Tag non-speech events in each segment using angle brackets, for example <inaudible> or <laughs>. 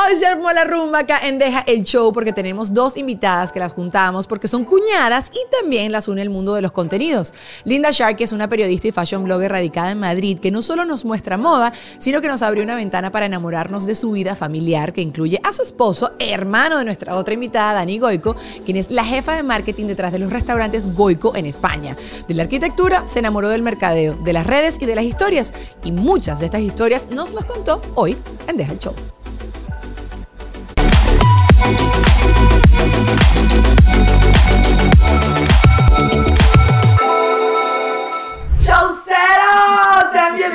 Hoy se armó la rumba acá en Deja el Show porque tenemos dos invitadas que las juntamos porque son cuñadas y también las une el mundo de los contenidos. Linda Sharkey es una periodista y fashion blogger radicada en Madrid que no solo nos muestra moda, sino que nos abrió una ventana para enamorarnos de su vida familiar que incluye a su esposo, hermano de nuestra otra invitada, Dani Goico, quien es la jefa de marketing detrás de los restaurantes Goico en España. De la arquitectura se enamoró del mercadeo, de las redes y de las historias y muchas de estas historias nos las contó hoy en Deja el Show.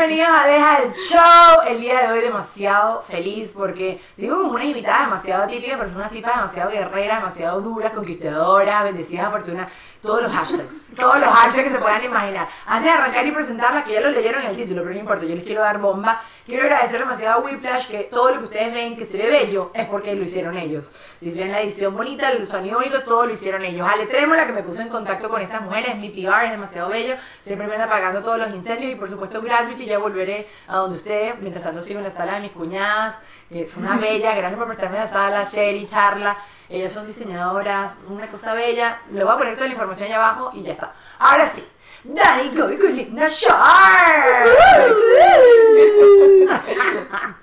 Bienvenidos a Deja el Show. El día de hoy demasiado feliz porque digo como una invitada demasiado típica, pero es una tipa demasiado guerrera, demasiado dura, conquistadora, bendecida, afortunada todos los hashtags, todos los hashtags que se puedan imaginar. Antes de arrancar y presentarla, que ya lo leyeron en el título, pero no importa, yo les quiero dar bomba. Quiero agradecer demasiado a Whiplash que todo lo que ustedes ven que se ve bello es porque lo hicieron ellos. Si ven la edición bonita, el sonido bonito, todo lo hicieron ellos. Ale Trémola, que me puso en contacto con estas mujeres, mi PR, es demasiado bello, siempre me anda apagando todos los incendios y por supuesto Gravity, ya volveré a donde ustedes, mientras tanto sigo en la sala de mis cuñadas, es una bella, gracias por prestarme la sala, Sherry, Charla. Ellas son diseñadoras, una cosa bella. Le voy a poner toda la información allá abajo y ya está. Ahora sí, Dani Goy con Linda.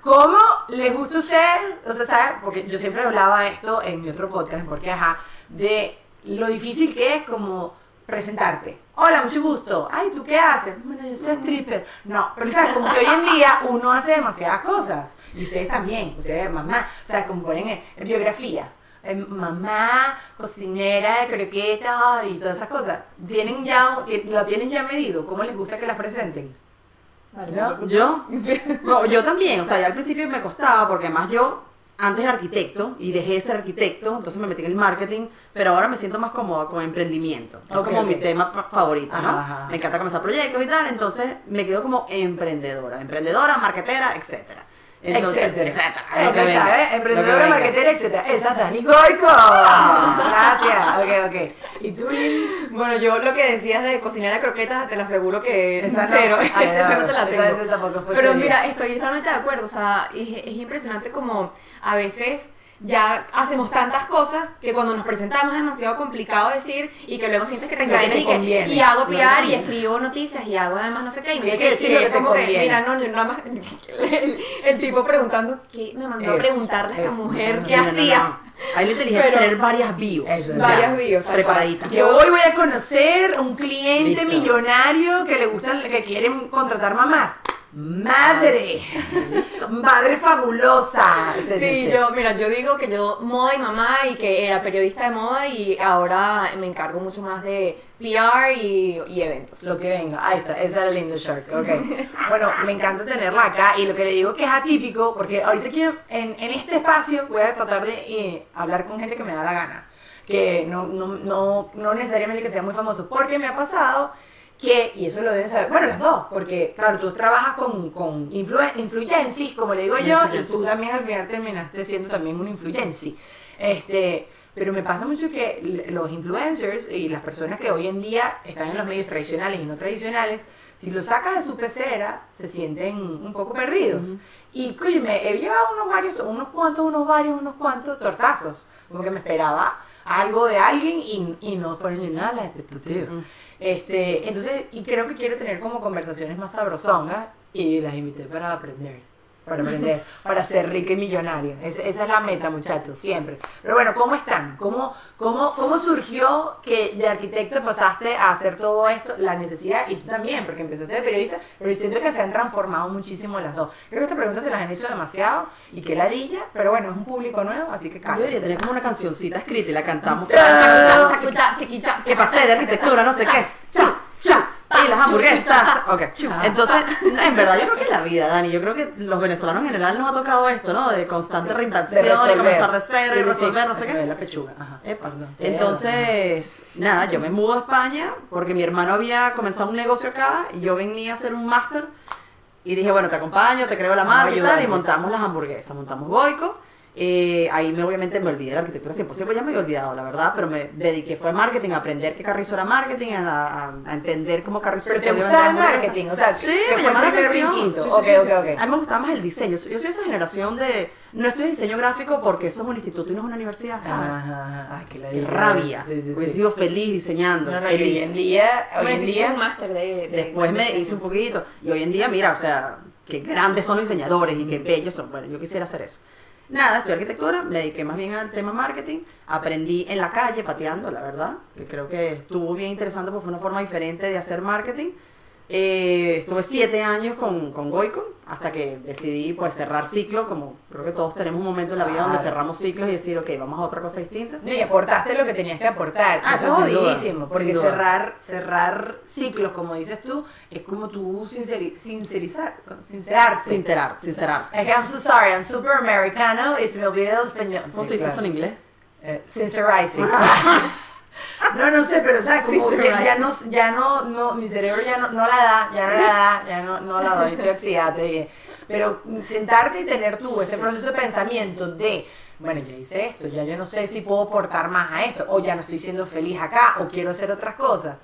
¿Cómo les gusta a ustedes? O sea, ¿saben? Porque yo siempre hablaba esto en mi otro podcast, porque ajá, de lo difícil que es como presentarte. Hola, mucho gusto. Ay, ¿tú qué haces? Bueno, yo soy stripper. No, pero sabes, como que hoy en día uno hace demasiadas cosas. Y ustedes también, ustedes mamá. O sea, como ponen en biografía eh, mamá, cocinera de croquetas y todas esas cosas, ¿tienen ya, ¿lo tienen ya medido? ¿Cómo les gusta que las presenten? ¿Yo? <laughs> No, yo también, o sea, ya al principio me costaba porque además yo antes era arquitecto y dejé de ser arquitecto, entonces me metí en el marketing, pero ahora me siento más cómoda con emprendimiento. Es como mi tema favorito, ¿no? Me encanta comenzar proyectos y tal, entonces me quedo como emprendedora, emprendedora, marketera, etcétera. Entonces, etcétera. Etcétera. ¿eh? Emprendedora, marketera, etcétera. Esa es Dani Goico. Gracias. Ok, ok. ¿Y tú? Bueno, yo lo que decías de cocinar de croquetas, te lo aseguro que es cero. <laughs> Esa no te la tengo. Pero mira, estoy totalmente de acuerdo. O sea, es, es impresionante como a veces ya hacemos tantas cosas que cuando nos presentamos es demasiado complicado decir y que luego sientes que te encadenas y, que, y hago PR y escribo noticias y hago además no sé qué y me que decir que como que mira no, nada más <laughs> el, tipo preguntando qué me mandó a preguntarle a esta mujer qué hacía Ahí lo inteligente tener varias bios. varias bios. Preparaditas. Que hoy voy a conocer un cliente millonario que le gustan, que quieren contratar mamás. Madre, madre fabulosa. Sí, yo, mira, yo digo que yo moda y mamá y que era periodista de moda y ahora me encargo mucho más de PR y, eventos. Lo que venga, ahí está, esa es la linda Shark, ok. bueno, me encanta tenerla acá y lo que le digo que es atípico, porque ahorita quiero, en, en este espacio voy a tratar de eh, hablar con gente que me da la gana, que no, no, no, no necesariamente que sea muy famoso, porque me ha pasado que, y eso lo deben saber, bueno, las dos, porque claro, tú trabajas con, con influ como le digo yo, y tú también al final terminaste siendo también un influency. Este, pero me pasa mucho que los influencers y las personas que hoy en día están en los medios tradicionales y no tradicionales, si lo sacas de su pecera, se sienten un poco perdidos. Y me he llevado unos varios, unos cuantos, unos varios, unos cuantos tortazos, como que me esperaba algo de alguien y, y no ponen nada la expectativa. Este, entonces, y creo que quiero tener como conversaciones más sabrosongas y las invité para aprender para aprender, <laughs> para ser rica y millonaria. esa es la meta, muchachos, siempre. Pero bueno, ¿cómo están? ¿Cómo, cómo, ¿Cómo surgió que de arquitecto pasaste a hacer todo esto, la necesidad, y tú también, porque empezaste de periodista, pero siento que se han transformado muchísimo las dos. Creo que esta pregunta se las han hecho demasiado y que ladilla, pero bueno, es un público nuevo, así que Yo debería tener como una cancioncita escrita y la cantamos. Que pasé de arquitectura, no sé qué y las hamburguesas. Ok. Entonces, en verdad, yo creo que es la vida, Dani. Yo creo que los venezolanos en general nos ha tocado esto, ¿no? De constante reinvención, de, comenzar de cero y resolver, no sé qué. la pechuga. Ajá. Entonces, nada, yo me mudo a España porque mi hermano había comenzado un negocio acá y yo venía a hacer un máster. Y dije, bueno, te acompaño, te creo la marca y tal, y montamos las hamburguesas, montamos Boico. Eh, ahí me, obviamente me olvidé de la arquitectura 100%, pues ya me había olvidado, la verdad, pero me dediqué fue a marketing, a aprender qué Carrizo era marketing, a, a, entender cómo Carrizo Pero te gustaba el marketing, o sea, sí, me llamaba la atención. Sí, sí, okay, okay, okay. A mí me gustaba más el diseño. Yo soy esa generación de no estoy en diseño gráfico porque eso es un instituto y no es una universidad, ¿sabes? Ajá, Ay, qué, qué rabia. Sí, sí, he sido feliz diseñando. No, no, hoy en día, hoy en día un máster de, después me hice un poquito y hoy en día, mira, o sea, qué grandes son los diseñadores y qué bellos son. Bueno, yo quisiera hacer eso. Nada, estudié arquitectura, me dediqué más bien al tema marketing, aprendí en la calle pateando, la verdad, que creo que estuvo bien interesante porque fue una forma diferente de hacer marketing eh, estuve siete años con, con Goico hasta que decidí pues cerrar ciclo, como creo que todos tenemos un momento en la vida donde cerramos ciclos y decir, ok, vamos a otra cosa distinta. y aportaste lo que tenías que aportar. Ah, eso es jodidísimo, porque cerrar, cerrar ciclos, como dices tú, es como tú sinceri sincerizar, sincerarse. Sincerar, sincerar. Like, I'm so sorry, I'm super americano y se me olvidó el español. ¿Cómo se dice eso en inglés? Eh, sincerizing. <laughs> <laughs> No, no sé, pero o sea, <laughs> como que ya no, ya no, no, mi cerebro ya no, no la da, ya no la da, ya no, no la doy, estoy oxidada, te dije. Pero sentarte y tener tú ese proceso de pensamiento de, bueno, ya hice esto, ya yo no sé si puedo aportar más a esto, o ya no estoy siendo feliz acá, o quiero hacer otras cosas.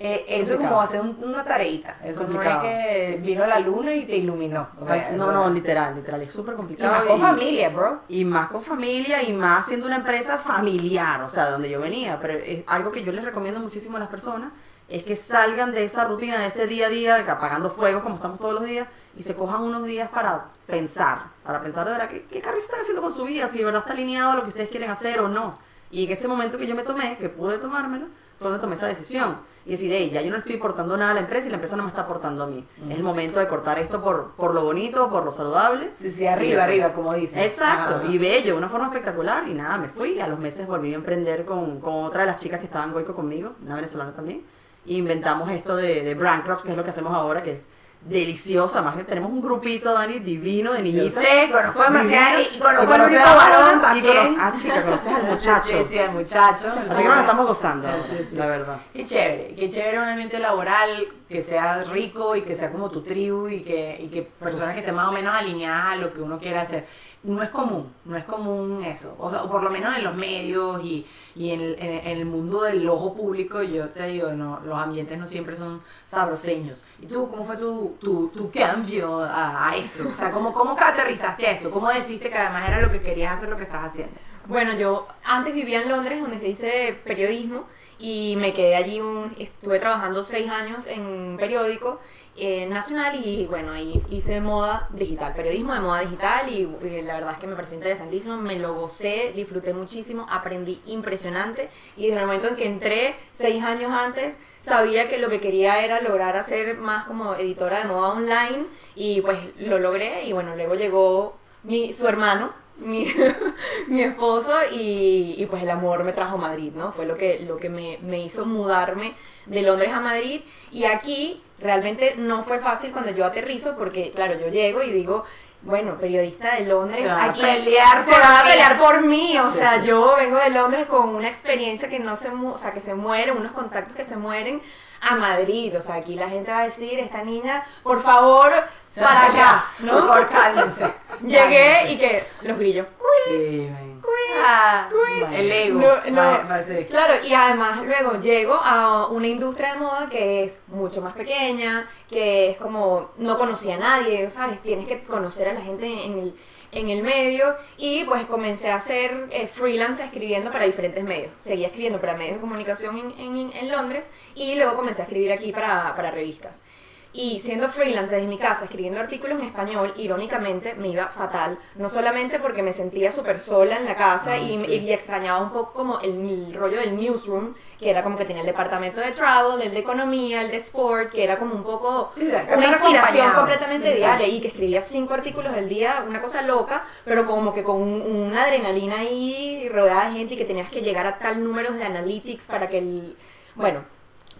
Eh, eso es como hacer una tareita. Eso no es que vino la luna y te iluminó. no, no, literal, literal. Es súper complicado. Y más con familia, bro. Y más con familia y más siendo una empresa familiar, o sea, de donde yo venía. Pero es algo que yo les recomiendo muchísimo a las personas es que salgan de esa rutina, de ese día a día, apagando fuego como estamos todos los días, y se cojan unos días para pensar, para pensar de verdad qué, qué Carlos está haciendo con su vida, si de verdad está alineado a lo que ustedes quieren hacer o no. Y en ese momento que yo me tomé, que pude tomármelo, fue donde tomé esa decisión y decir, hey, ya yo no estoy aportando nada a la empresa y la empresa no me está aportando a mí. Es el momento de cortar esto por, por lo bonito, por lo saludable. Sí, arriba, arriba, como dices. Exacto, y bello, una forma espectacular. Y nada, me fui. A los meses volví a emprender con, con otra de las chicas que estaban goico conmigo, una venezolana también. E inventamos esto de, de Brand que es lo que hacemos ahora, que es deliciosa, más que tenemos un grupito, Dani, divino de niñitos. Sí, conozco demasiado y conozco al único varón también. ah, chica, conoces al <laughs> muchacho. Sí, sí, al muchacho. Así que nos estamos gozando, la verdad. Qué chévere, qué chévere un ambiente laboral que sea rico y que sea como tu tribu y que, y que personas que estén más o menos alineadas a lo que uno quiere hacer no es común, no es común eso, o, por lo menos en los medios y, y en, el, en, el, mundo del ojo público, yo te digo, no, los ambientes no siempre son sabroseños. ¿Y tú cómo fue tu, tu, tu cambio a, esto? O sea, ¿cómo, ¿cómo aterrizaste a esto? ¿Cómo decidiste que además era lo que querías hacer lo que estás haciendo? Bueno, yo antes vivía en Londres donde se dice periodismo y me quedé allí, un, estuve trabajando seis años en un periódico eh, nacional y bueno, ahí hice moda digital, periodismo de moda digital y eh, la verdad es que me pareció interesantísimo, me lo gocé, disfruté muchísimo, aprendí impresionante y desde el momento en que entré seis años antes sabía que lo que quería era lograr hacer más como editora de moda online y pues lo logré y bueno, luego llegó mi, su hermano mi, <laughs> mi esposo y, y, pues el amor me trajo a Madrid, ¿no? Fue lo que, lo que me, me, hizo mudarme de Londres a Madrid. Y aquí realmente no fue fácil cuando yo aterrizo porque claro, yo llego y digo, bueno, periodista de Londres, se aquí pelear se va a pelear por mí, o sea, yo vengo de Londres con una experiencia que no se, o sea, que se muere, unos contactos que se mueren a Madrid, o sea, aquí la gente va a decir, esta niña, por favor, para acá, ¿no? Por favor, cálmense. <laughs> Llegué y que los grillos, sí, Ah, el ego. Claro, y además luego llego a una industria de moda que es mucho más pequeña, que es como no conocía a nadie, ¿sabes? Tienes que conocer a la gente en el, en el medio y pues comencé a hacer eh, freelance escribiendo para diferentes medios. Seguía escribiendo para medios de comunicación en, en, en Londres y luego comencé a escribir aquí para, para revistas. Y siendo freelance desde mi casa, escribiendo artículos en español, irónicamente me iba fatal. No solamente porque me sentía súper sola en la casa y, y, extrañaba un poco como el, rollo del newsroom, que era como que tenía el departamento de travel, el de economía, el de sport, que era como un poco una inspiración completamente diaria y que escribía cinco artículos al día, una cosa loca, pero como que con una adrenalina ahí rodeada de gente y que tenías que llegar a tal número de analytics para que el... Bueno,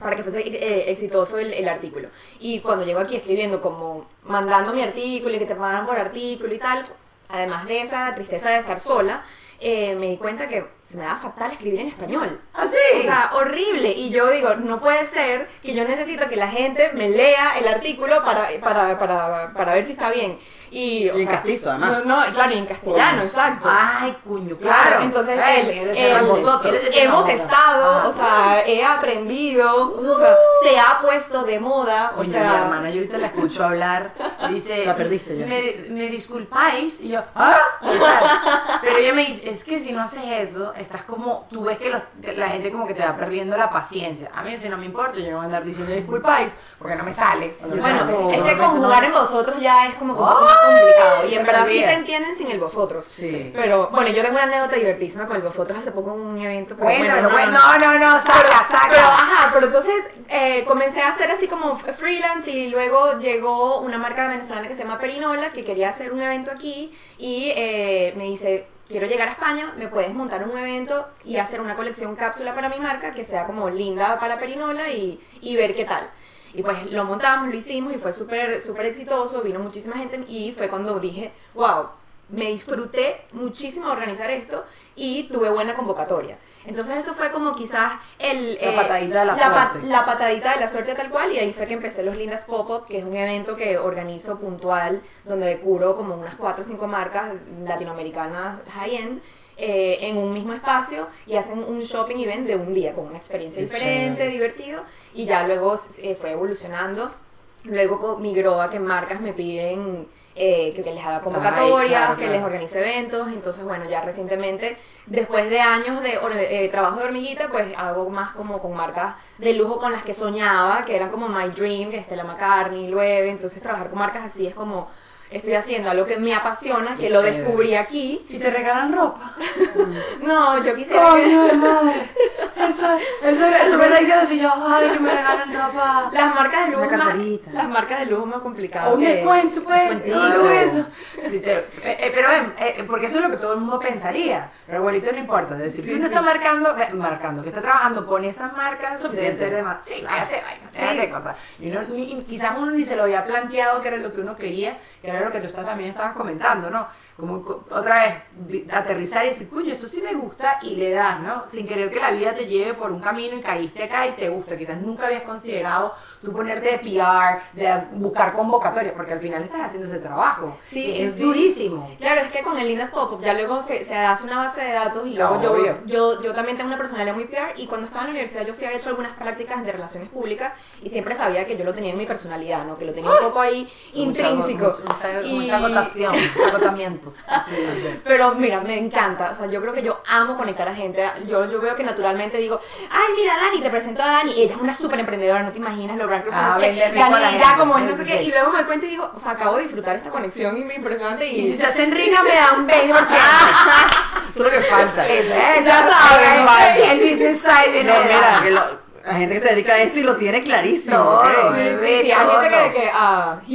para que fuese eh, exitoso el, el, artículo. Y cuando llego aquí escribiendo, como mandando mi artículo y que te pagaran por artículo y tal, además de esa tristeza de estar sola, eh, me di cuenta que se me da fatal escribir en español. ¿Ah, sí? O sea, horrible. Y yo digo, no puede ser que yo necesito que la gente me lea el artículo para, para, para, para ver si está bien. Y, en castizo, además. No, claro, y en castellano, exacto. Ay, cuño, claro. entonces él, nosotros hemos estado, o sea, he aprendido, o sea, se ha puesto de moda, o sea... mi hermana, yo ahorita la escucho hablar, dice... La perdiste ya. Me, me disculpáis, y yo, ¿ah? O sea, pero ella me dice, es que si no haces eso, estás como, tú ves que los, la gente como que te va perdiendo la paciencia. A mí si no me importa, yo no voy a andar diciendo disculpáis, porque no me sale. Bueno, es que conjugar en vosotros ya es como, como más complicado, y en verdad sí te entienden sin el vosotros. Sí. Pero, bueno, yo tengo una anécdota divertísima con el vosotros hace poco en un evento. bueno, bueno, no, no, no, saca, saca. Pero, ajá, pero entonces eh, comencé a hacer así como freelance y luego llegó una marca venezolana que se llama Perinola que quería hacer un evento aquí y eh, me dice, quiero llegar a España, me puedes montar un evento y hacer una colección cápsula para mi marca que sea como linda para Perinola y, y ver qué tal. Y pues lo montamos, lo hicimos y fue súper súper exitoso, vino muchísima gente y fue cuando dije, wow, me disfruté muchísimo organizar esto y tuve buena convocatoria. Entonces eso fue como quizás el... La eh, patadita de la, suerte. la patadita de la suerte tal cual y ahí fue que empecé los Lindas Pop-Up, que es un evento que organizo puntual, donde curo como unas 4 o 5 marcas latinoamericanas high-end. Eh, en un mismo espacio y hacen un shopping event de un día con una experiencia diferente, divertido y ya luego eh, fue evolucionando. Luego migró a que marcas me piden eh, que, les haga convocatorias, que les organice eventos. Entonces, bueno, ya recientemente, después de años de eh, trabajo de hormiguita, pues hago más como con marcas de lujo con las que soñaba, que eran como My Dream, que Stella McCartney, Loewe. Entonces, trabajar con marcas así es como estoy haciendo algo que me apasiona, que lo descubrí aquí. ¿Y te regalan ropa? <laughs> no, yo quisiera Coño, que... madre. <laughs> Eso, <laughs> eso era, tú me estás diciendo si yo, ay, que me regalan ropa. Las marcas de lujo más, las marcas de lujo más complicadas. Un descuento, pues. Sí, eh, eh, pero eh, porque eso es lo que todo el mundo pensaría. Pero abuelito no importa. Es decir, sí, uno está marcando, marcando, que está trabajando con esas marcas, suficiente ser de más. Sí, cállate, vaina, déjate cosas. Y uno, quizás uno ni se lo había planteado que era lo que uno quería, que era lo que tú también estabas comentando, ¿no? Como otra vez, aterrizar y decir, coño, esto sí me gusta y le das, ¿no? Sin querer que la vida te lleve por un camino y caíste acá y te gusta. Quizás nunca habías considerado tú ponerte de PR, de buscar convocatorias, porque al final estás haciendo ese trabajo. Sí, es durísimo. Claro, es que con el Lindas Pop, ya luego se, se, hace una base de datos y luego yo, yo, yo, también tengo una personalidad muy PR y cuando estaba en la universidad yo sí había hecho algunas prácticas de relaciones públicas y siempre sabía que yo lo tenía en mi personalidad, ¿no? Que lo tenía un poco ahí intrínseco. Mucha, y... mucha agotación, agotamientos. <laughs> Pero mira, me encanta, o sea, yo creo que yo amo conectar a gente. Yo, yo veo que naturalmente digo, ay, mira, Dani, te presento a Dani, ella es una súper emprendedora, no te imaginas lo Ah, ya como es no sé qué. Y luego me doy cuenta y digo, o sea, acabo de disfrutar esta conexión impresionante. Y, y si se hacen <laughs> rica me da un 20%. Eso es lo que falta. Eso es, ya sabes. El business side. No, mira, que lo, la gente que se dedica a esto y lo tiene clarísimo. No, sí, sí, sí, hay gente que, que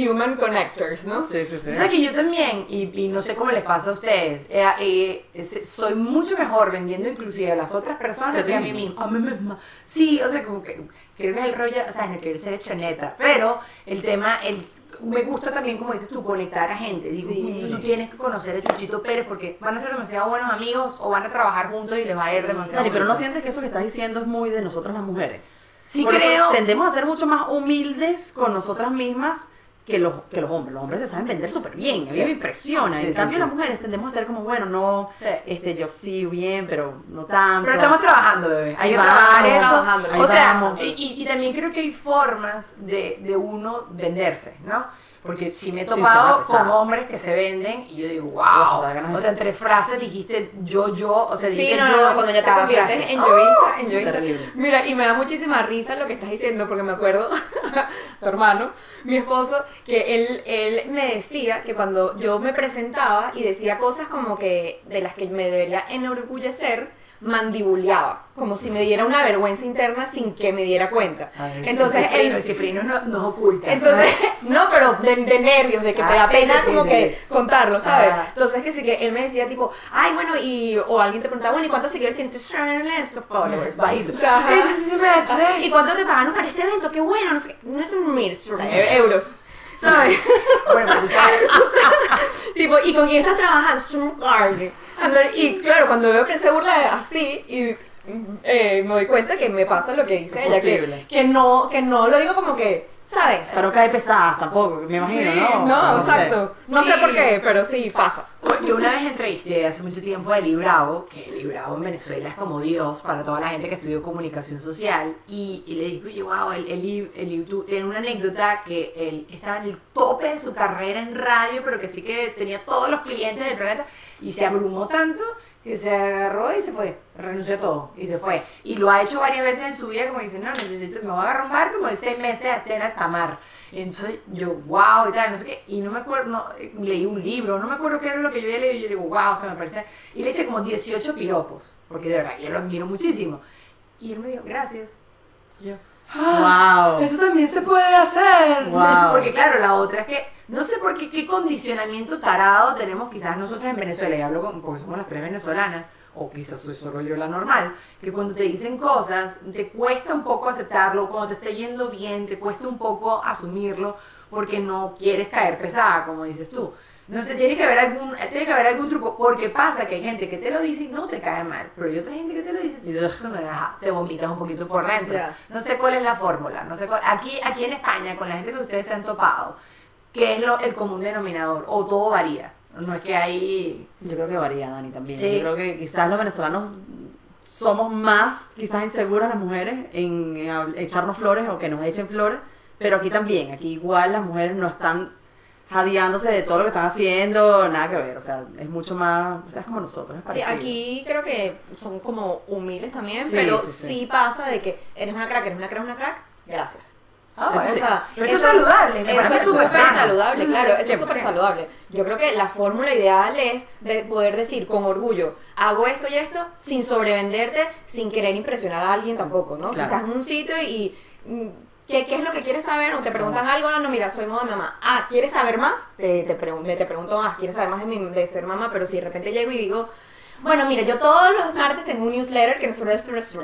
uh, human connectors, ¿no? Sí, sí, sí. O sea que yo también, y, y no sé cómo les pasa a ustedes, eh, eh, soy mucho mejor vendiendo inclusive a las otras personas que a mí misma. A mí misma. Sí, o sea, como que quiero que el rollo, o sea, no quiero ser chaneta, pero el tema, el me gusta también, como dices tú, conectar a gente. Digo, tú tienes que conocer a Chuchito Pérez porque van a ser demasiado buenos amigos o van a trabajar juntos y les va a ir demasiado Dani, pero no sientes que eso que estás diciendo es muy de nosotras las mujeres. Sí, creo. tendemos a ser mucho más humildes con nosotras mismas que los, que los hombres. Los hombres se saben vender súper bien, a mí me impresiona. en cambio, las mujeres tendemos a ser como, bueno, no, este, yo sí bien, pero no tanto. Pero estamos trabajando, bebé. Hay que trabajar eso. o sea, y, y, también creo que hay formas de, de uno venderse, ¿no? Porque si me he topado con hombres que se venden y yo digo, wow. O sea, entre frases dijiste yo, yo, o sea, sí, no, no, cuando ya te conviertes en yoísta, en yoísta. Mira, y me da muchísima risa lo que estás diciendo, porque me acuerdo, <laughs> tu hermano, mi esposo, que él, él me decía que cuando yo me presentaba y decía cosas como que de las que me debería enorgullecer, mandibuleaba, como si me diera una vergüenza interna sin que me diera cuenta. entonces, el cifrino, no, no oculta. Entonces, <laughs> no, pero de, nervios, de que te da ah, pena como que contarlo, ¿sabes? Entonces, que sí que él me decía tipo, ay, bueno, y, o alguien te preguntaba, bueno, ¿y cuántos seguidores tienes? followers. Bajito. ¿Y cuánto te pagaron para este evento? Qué bueno, no sé, no es un mil <laughs> euros. ¿Sabes? Bueno, <laughs> tipo, ¿y con quién estás trabajando? Y claro, cuando veo que se burla así y eh, me doy cuenta que me pasa lo que dice ella, que, que, no, que no lo digo como que ¿sabes? Pero cae pesada tampoco, me imagino, ¿no? No, exacto. No sé por qué, pero sí pasa. Yo una vez entrevisté hace mucho tiempo a Eli Bravo, que Eli Bravo en Venezuela es como Dios para toda la gente que estudió comunicación social, y, y le digo, oye, wow, el, Eli, tiene una anécdota que él estaba en el tope de su carrera en radio, pero que sí que tenía todos los clientes del planeta, y se abrumó tanto que se agarró y se fue, renunció a todo, y se fue. Y lo ha hecho varias veces en su vida, como dice, no, necesito, me voy a agarrar un barco como seis meses hasta en alta mar. Y entonces yo, wow, y tal, no sé qué, y no me acuerdo, no, leí un libro, no me acuerdo qué era lo que yo había leído, y yo digo, wow, se me parece, y le eché como 18 piropos, porque de verdad, yo lo admiro muchísimo. Y él me dijo, gracias. Yo, "Ah, Wow. eso también se puede hacer. Wow. Porque claro, la otra es que, no sé por qué, qué condicionamiento tarado tenemos quizás nosotros en Venezuela, y hablo con, porque somos las tres venezolanas, o quizás soy solo yo la normal, que cuando te dicen cosas, te cuesta un poco aceptarlo, cuando te está yendo bien, te cuesta un poco asumirlo, porque no quieres caer pesada, como dices tú. No sé, tiene que haber algún, tiene que haber algún truco, porque pasa que hay gente que te lo dice y no te cae mal, pero hay otra gente que te lo dice y eso me deja- te vomitas un poquito por dentro. No sé cuál es la fórmula, no sé cuál- aquí, aquí en España, con la gente que ustedes se han topado, ¿qué es lo, el común denominador? O todo varía. No es que hay... Yo creo que varía, Dani, también. Sí. Yo creo que quizás los venezolanos somos más, quizás inseguras las mujeres en, en echarnos flores o que nos echen flores, pero aquí también, aquí igual las mujeres no están jadeándose de todo lo que están haciendo, nada que ver, o sea, es mucho más, o sea, es como nosotros, es Sí, aquí creo que son como humildes también, Sí, pero sí, sí, sí. pasa de que eres una crack, eres una crack, una crack, gracias. Ah, Eso bueno, O sí. sea, pero eso es saludable, me Eso es súper saludable, claro, eso es 100%. súper saludable. Yo creo que la fórmula ideal es de poder decir con orgullo, hago esto y esto, sin sobrevenderte, sin querer impresionar a alguien tampoco, ¿no? Si Claro. estás en un sitio y... mm, ¿Qué, ¿Qué es lo que quieres saber? O te preguntan algo, no, no, mira, soy moda mamá. Ah, ¿quieres saber más? Te, te, pregun- te pregunto más, ¿quieres saber más de, mi, de ser mamá? Pero si de repente llego y digo, bueno, mira, yo todos los martes tengo un newsletter que esto, esto, esto.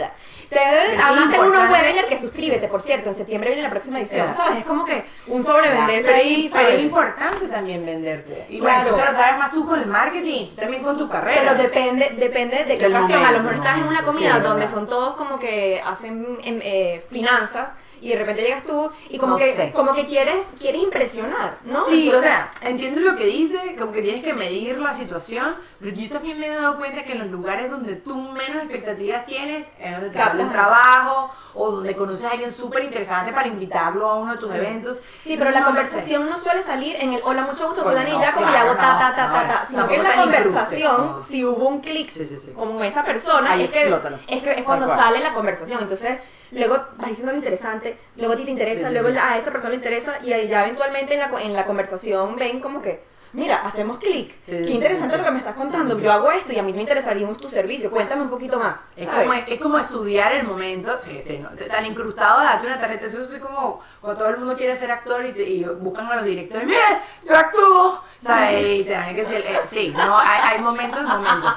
Te- Además tengo unos webinars que suscríbete, por cierto, en septiembre viene la próxima edición. ¿sabes? Es como que un sobrevenderse ahí, pero es importante también venderte. Y Claro. bueno, eso lo sabes más tú con el marketing, también con tu carrera. Pero depende, depende de qué ocasión. A lo mejor estás en una comida donde son todos como que hacen em, eh, finanzas y de repente llegas tú y como No que sé. como que quieres quieres impresionar, ¿no? Sí, o Entonces, sea, entiendo lo que dice, como que tienes que medir la situación, pero yo también me he dado cuenta que en los lugares donde tú menos expectativas tienes, es donde te un trabajo o donde conoces a alguien súper interesante para invitarlo a uno de tus Sí. eventos. Sí, pero la No sé. conversación no suele salir en el hola, mucho gusto, soy Dani, no, ya como claro, y hago ta, ta, ta, ta, ta, sino que en la conversación, no. si hubo un clic Sí, sí, como esa persona, Ahí es que, es que es cuando sale la conversación. Entonces, luego vas diciendo lo interesante, luego a ti te interesa, Sí, sí, luego sí. a esa persona le interesa, y ahí ya eventualmente en la, en la conversación ven como que, mira, hacemos clic. Sí, Qué sí, interesante sí, lo que me estás contando. Sí, sí. Yo hago esto y a mí me interesaría tu servicio. Cuéntame un poquito más. Es como, es como estudiar el momento, sí, sí, no, tan incrustado, date una tarjeta, eso es como cuando todo el mundo quiere ser actor y, te- y buscan a los directores, mire, yo actúo, ¿sabes? Y te dan que decir, eh, sí, no, hay, hay momentos, momentos,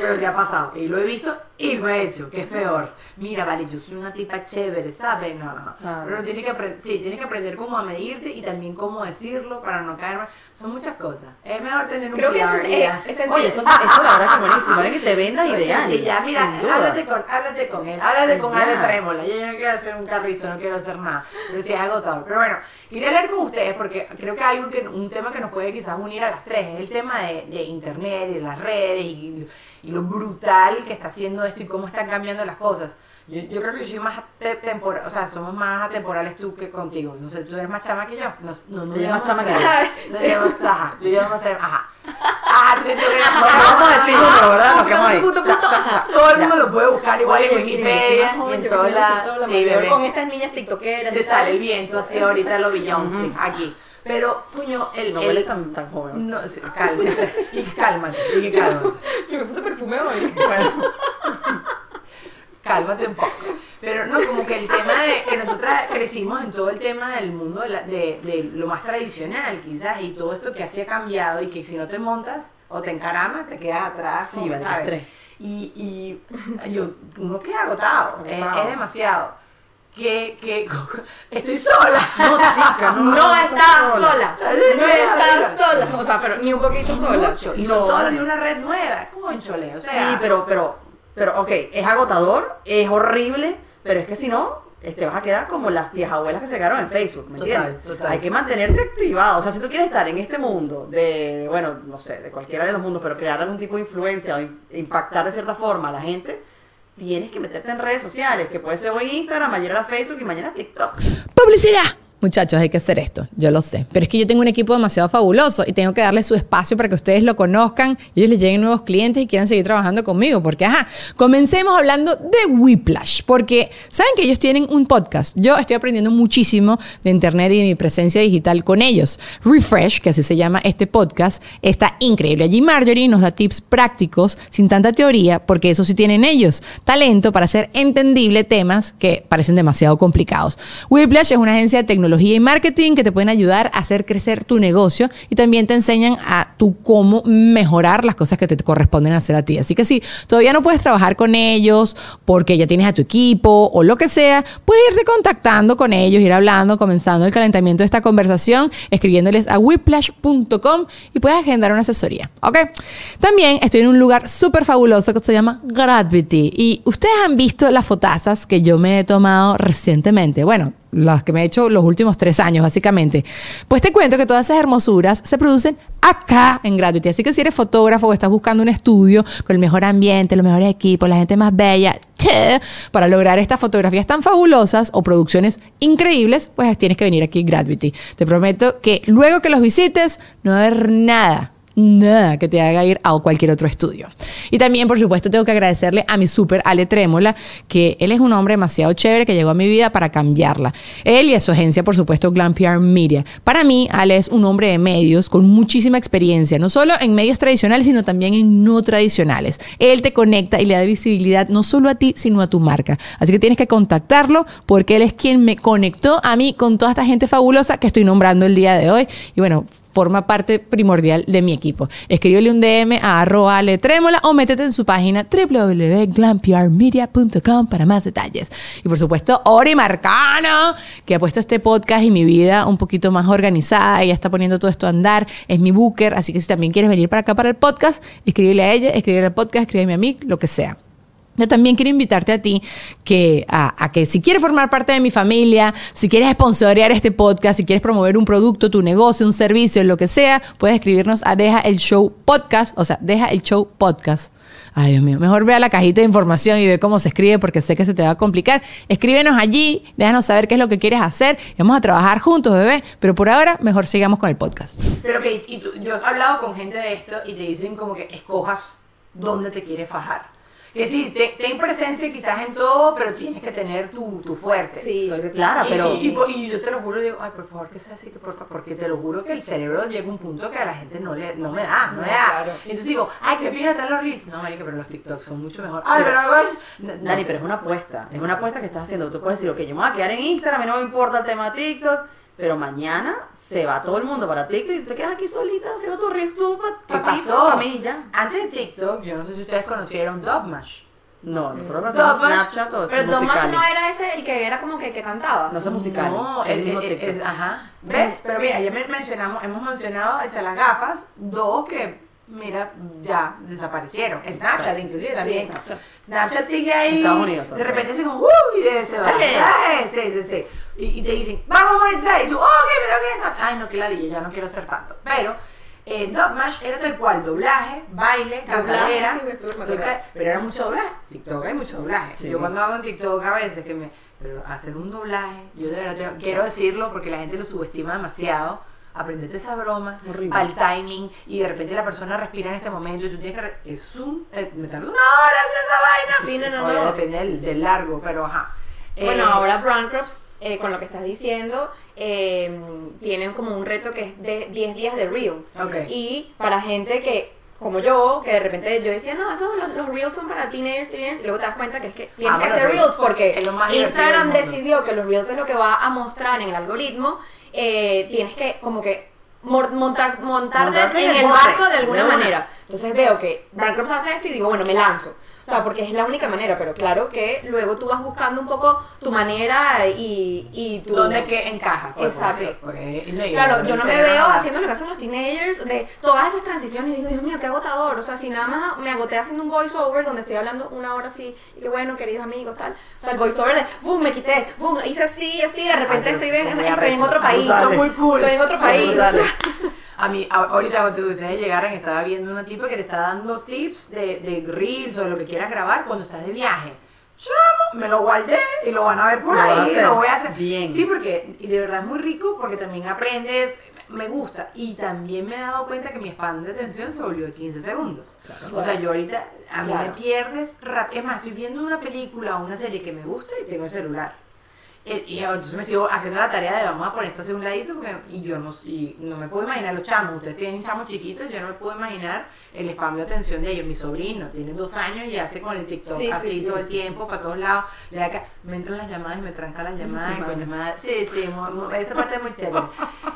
pero se ha pasado, y lo he visto y lo he hecho, que es peor. Mira, vale, yo soy una tipa chévere, ¿sabes? No, no, no, pero tienes que, aprender, sí, tienes que aprender cómo a medirte y también cómo decirlo para no caer mal, son muchas cosas, es mejor tener un Creo que es, eh, es el- Oye, eso, eso la verdad que es buenísimo, alguien que te venda Oye, ideal. Sí, ya, mira, háblate con, háblate con él, háblate con. Ale Trémola. Yo, yo no quiero hacer un carrizo, no quiero hacer nada. Pero sí es agotador. Pero bueno, quería hablar con ustedes porque creo que algo que, un tema que nos puede quizás unir a las tres es el tema de, de internet y de las redes y, y lo brutal que está haciendo esto y cómo están cambiando las cosas. Yo, yo creo que soy más temporal, o sea, somos más atemporales tú que contigo. No sé, tú eres más chama que yo. No, no, no Ella es más chama que yo. no debemos- ajá, tú y yo vamos a ser, ajá. Ajá, tú, tú, tú, vamos a decir número, ¿verdad? Nos quedamos ahí. Todo el mundo lo puede buscar igual en Wikipedia en todas las... Sí, bebé. Con estas niñas tiktokeras. Te sale el viento así ahorita lo Beyoncé, aquí. Pero, coño, el... No el- huele tan, tan joven. No, sí, cálmate, <laughs> y cálmate, y cálmate. Yo me puse perfume hoy. Bueno, <laughs> cálmate un poco. Pero no, como que el tema de que nosotras crecimos en todo el tema del mundo de, la- de- de lo más tradicional, quizás, y todo esto que así ha cambiado y que si no te montas o te encaramas, te quedas atrás. Sí, vale. Y, y yo, uno queda agotado, es, Agotado. es demasiado. Que, que <laughs> estoy sola. No, chica, no. No está sola. No está sola. O sea, pero ni un poquito sola. Mucho. Y No. son todos de una red nueva, conchole. O sea, Sí, pero, pero, pero, ok, es agotador, es horrible, pero es que si no, este, vas a quedar como las tías abuelas que se quedaron en Facebook, ¿me entiendes? Hay que mantenerse activado, o sea, si tú quieres estar en este mundo de, bueno, no sé, de cualquiera de los mundos, pero crear algún tipo de influencia o impactar de cierta forma a la gente, tienes que meterte en redes sociales, que puede ser hoy Instagram, mañana Facebook y mañana TikTok. ¡Publicidad! Muchachos, hay que hacer esto, yo lo sé. Pero es que yo tengo un equipo demasiado fabuloso y tengo que darle su espacio para que ustedes lo conozcan ellos les lleguen nuevos clientes y quieran seguir trabajando conmigo. Porque, ajá, comencemos hablando de Whiplash, porque saben que ellos tienen un podcast. Yo estoy aprendiendo muchísimo de Internet y de mi presencia digital con ellos. Refresh, que así se llama este podcast, está increíble. Allí Marjorie nos da tips prácticos sin tanta teoría, porque eso sí tienen ellos. Talento para hacer entendible temas que parecen demasiado complicados. Whiplash es una agencia de tecnología y marketing que te pueden ayudar a hacer crecer tu negocio y también te enseñan a tú cómo mejorar las cosas que te corresponden hacer a ti. Así que si todavía no puedes trabajar con ellos porque ya tienes a tu equipo o lo que sea, puedes irte contactando con ellos, ir hablando, comenzando el calentamiento de esta conversación, escribiéndoles a whiplash.com y puedes agendar una asesoría. ¿Ok? También estoy en un lugar súper fabuloso que se llama Gravity y ustedes han visto las fotazas que yo me he tomado recientemente. Bueno, las que me he hecho los últimos tres años, básicamente. Pues te cuento que todas esas hermosuras se producen acá en Gratuity. Así que si eres fotógrafo o estás buscando un estudio con el mejor ambiente, los mejores equipos, la gente más bella, para lograr estas fotografías tan fabulosas o producciones increíbles, pues tienes que venir aquí en Gratuity. Te prometo que luego que los visites, no va a haber nada nada que te haga ir a cualquier otro estudio. Y también, por supuesto, tengo que agradecerle a mi super Ale Trémola, que él es un hombre demasiado chévere que llegó a mi vida para cambiarla. Él y a su agencia, por supuesto, Glam PR Media. Para mí, Ale es un hombre de medios con muchísima experiencia, no solo en medios tradicionales, sino también en no tradicionales. Él te conecta y le da visibilidad no solo a ti, sino a tu marca. Así que tienes que contactarlo porque él es quien me conectó a mí con toda esta gente fabulosa que estoy nombrando el día de hoy. Y bueno, forma parte primordial de mi equipo. Escríbele un DM a arroba trémola o métete en su página www.glamprmedia.com para más detalles. Y por supuesto, Ori Marcano, que ha puesto este podcast y mi vida un poquito más organizada ya está poniendo todo esto a andar. Es mi booker, así que si también quieres venir para acá para el podcast, escríbele a ella, escríbele al podcast, escríbeme a mí, lo que sea. Yo también quiero invitarte a ti que, a, que si quieres formar parte de mi familia, si quieres sponsorear este podcast, si quieres promover un producto, tu negocio, un servicio, lo que sea, puedes escribirnos a Deja el Show Podcast, o sea, Deja el Show Podcast. Ay, Dios mío, mejor ve a la cajita de información y ve cómo se escribe porque sé que se te va a complicar. Escríbenos allí, déjanos saber qué es lo que quieres hacer y vamos a trabajar juntos, bebé. Pero por ahora, mejor sigamos con el podcast. Pero que yo he hablado con gente de esto y te dicen como que escojas dónde te quieres fajar. Es decir, ten presencia quizás en todo, pero tienes que tener tu, tu fuerte. Sí, claro, pero... Y, yo te lo juro, digo, ay, por favor, que sea así, que por favor, porque te lo juro que el cerebro llega a un punto que a la gente no, le, no me da, no, me da. Y entonces digo, ay, que fíjate los reels. No, marica, pero los TikToks son mucho mejor. Ay, pero, Dani, pero es una apuesta, es una apuesta que estás haciendo. Tú puedes decir, ok, yo me voy a quedar en Instagram, a mí no me importa el tema de TikTok, pero mañana se va todo el mundo para TikTok y tú te quedas aquí solita haciendo tu reel tú para mí ya. Antes de TikTok, yo no sé si ustedes conocieron Dogmash. No, nosotros conocemos Snapchat o Pero Dogmash no era ese el que era como que, que cantaba. No es musical. No, el, mismo TikTok. Es, ajá. ¿Ves? Pero mira, ya mencionamos, hemos mencionado echar las gafas, dos que mira, ya desaparecieron. Snapchat, inclusive también. Snapchat. sigue ahí. Estados Unidos. De repente se como, ¡uh! Y se va. Sí, sí, sí. Y, te dicen, vamos a monetizar. Y tú, oh, ok, me tengo que Ay, no, que la dije, ya no quiero hacer tanto. Pero eh, Dogmash era tal cual, doblaje, baile, cantadera, pero era mucho doblaje. TikTok hay mucho doblaje. Yo cuando hago en TikTok a veces que me... Pero hacer un doblaje, yo de verdad quiero decirlo porque la gente lo subestima demasiado. Aprendete esa broma, al timing, y de repente la persona respira en este momento y tú tienes que... Es un... Eh, me tarda una hora hacer esa vaina. Sí, no, no, no. Depende del, largo, pero ajá. Bueno, eh, ahora Brandcrops eh, con lo que estás diciendo, eh, tienen como un reto que es de 10 días de Reels. Y para gente que, como yo, que de repente yo decía, no, esos, los, Reels son para teenagers, teenagers, y luego te das cuenta que es que tienes ah, que hacer Reels porque Instagram decidió que los Reels es lo que va a mostrar en el algoritmo. Eh, tienes que como que montar, montarte en, el, barco de alguna manera. Entonces veo que Bancroft hace esto y digo, bueno, me lanzo. Sea, porque es la única manera, pero claro que luego tú vas buscando un poco tu manera y, y tu... ¿Dónde que encaja? Pues, Exacto. claro, yo no me veo haciendo lo que hacen los teenagers, de todas esas transiciones, y digo, Dios mío, qué agotador. O sea, si nada más me agoté haciendo un voiceover donde estoy hablando una hora así, y qué bueno, queridos amigos, tal. O sea, el voiceover de, boom, me quité, boom, hice así, así, de repente ah, estoy, estoy, en otro país. Estoy en otro país. <laughs> A mí, ahorita cuando ustedes llegaran, estaba viendo una tipo que te está dando tips de, de reels o lo que quieras grabar cuando estás de viaje. Yo me lo guardé y lo van a ver por ahí. lo voy a hacer. Bien. Sí, porque y de verdad es muy rico porque también aprendes, me gusta. Y también me he dado cuenta que mi span de atención se volvió de 15 segundos. o sea, yo ahorita, a mí me pierdes rápido. Es más, estoy viendo una película o una serie que me gusta y tengo el celular. Eh, y entonces me estoy haciendo la tarea de vamos a poner esto hacia un ladito porque y yo no, y no me puedo imaginar los chamos, ustedes tienen chamos chiquitos, yo no me puedo imaginar el spam de atención de ellos. Mi sobrino tiene dos años y hace con el TikTok así todo el tiempo, para todos lados, le da me entran las llamadas y me tranca las llamadas. Sí, sí, esa parte es muy chévere.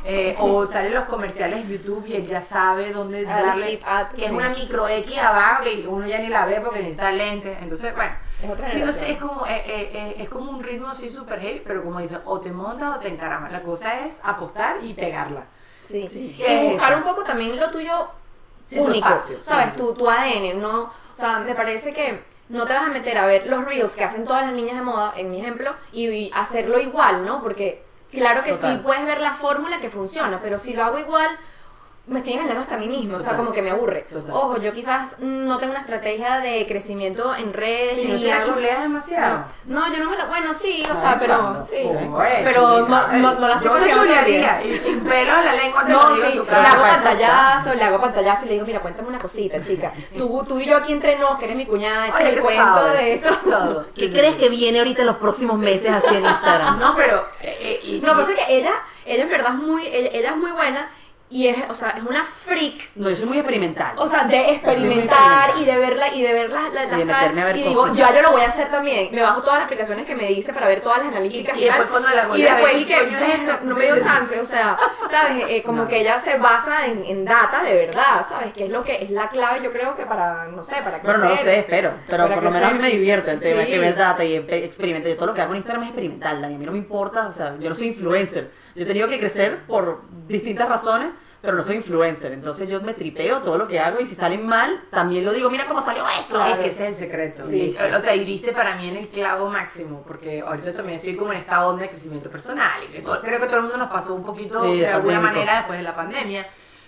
Eh, o salen los comerciales de YouTube y él ya sabe dónde darle, que es una micro X abajo que uno ya ni la ve porque necesita lentes. Entonces, bueno sí, no sé, es como, eh, eh, eh, es como un ritmo así súper heavy, pero como dicen, o te montas o te encaramas. La cosa es apostar y pegarla. Sí. sí. Y buscar un poco también lo tuyo único, ¿sabes? Tu, tu ADN, ¿no? O sea, me parece que no te vas a meter a ver los reels que hacen todas las niñas de moda, en mi ejemplo, y, hacerlo igual, ¿no? Porque claro que sí puedes ver la fórmula que funciona, pero si lo hago igual, me estoy engañando hasta a mí mismo, o sea, como que me aburre. Ojo, yo quizás no tengo una estrategia de crecimiento en redes. ¿Y no te chuleas demasiado? No, yo no me la... Bueno, sí, o sea, pero... Sí, pero no, no, no, las tengo chulearía y sin pelo la lengua te No, sí, le hago pantallazo, le hago pantallazo y le digo, mira, cuéntame una cosita, chica. <laughs> Tú, tú y yo aquí entre nos, que eres mi cuñada, echa el cuento de esto. <laughs> ¿Qué crees que viene ahorita en los próximos meses así en Instagram? No, pero... Eh, eh, no, pasa que ella, ella en verdad es muy... ella es muy buena y es, o sea, es una freak. No, yo soy muy experimental. O sea, de experimentar y de verla y de ver las la, y, de meterme a ver y digo, ya yo lo voy a hacer también. Me bajo todas las aplicaciones que me dice para ver todas las analíticas y, y, después cuando la y después y que no, me dio chance, o sea, sabes, eh, como que ella se basa en, en, data de verdad, sabes, que es lo que es la clave, yo creo que para, no sé, para crecer. Bueno, no lo sé, espero, pero por lo menos a mí me divierte el tema, es que ver data y experimentar. Yo todo lo que hago en Instagram es experimental, Dani, a mí no me importa, o sea, yo no soy influencer. Yo he tenido que crecer por distintas razones pero no soy influencer. Entonces yo me tripeo todo lo que hago y si salen mal, también lo digo, mira cómo salió esto. Es que ese es el secreto. o sea, y diste para mí en el clavo máximo, porque ahorita también estoy como en esta onda de crecimiento personal. Y creo que todo el mundo nos pasó un poquito de alguna manera después de la pandemia.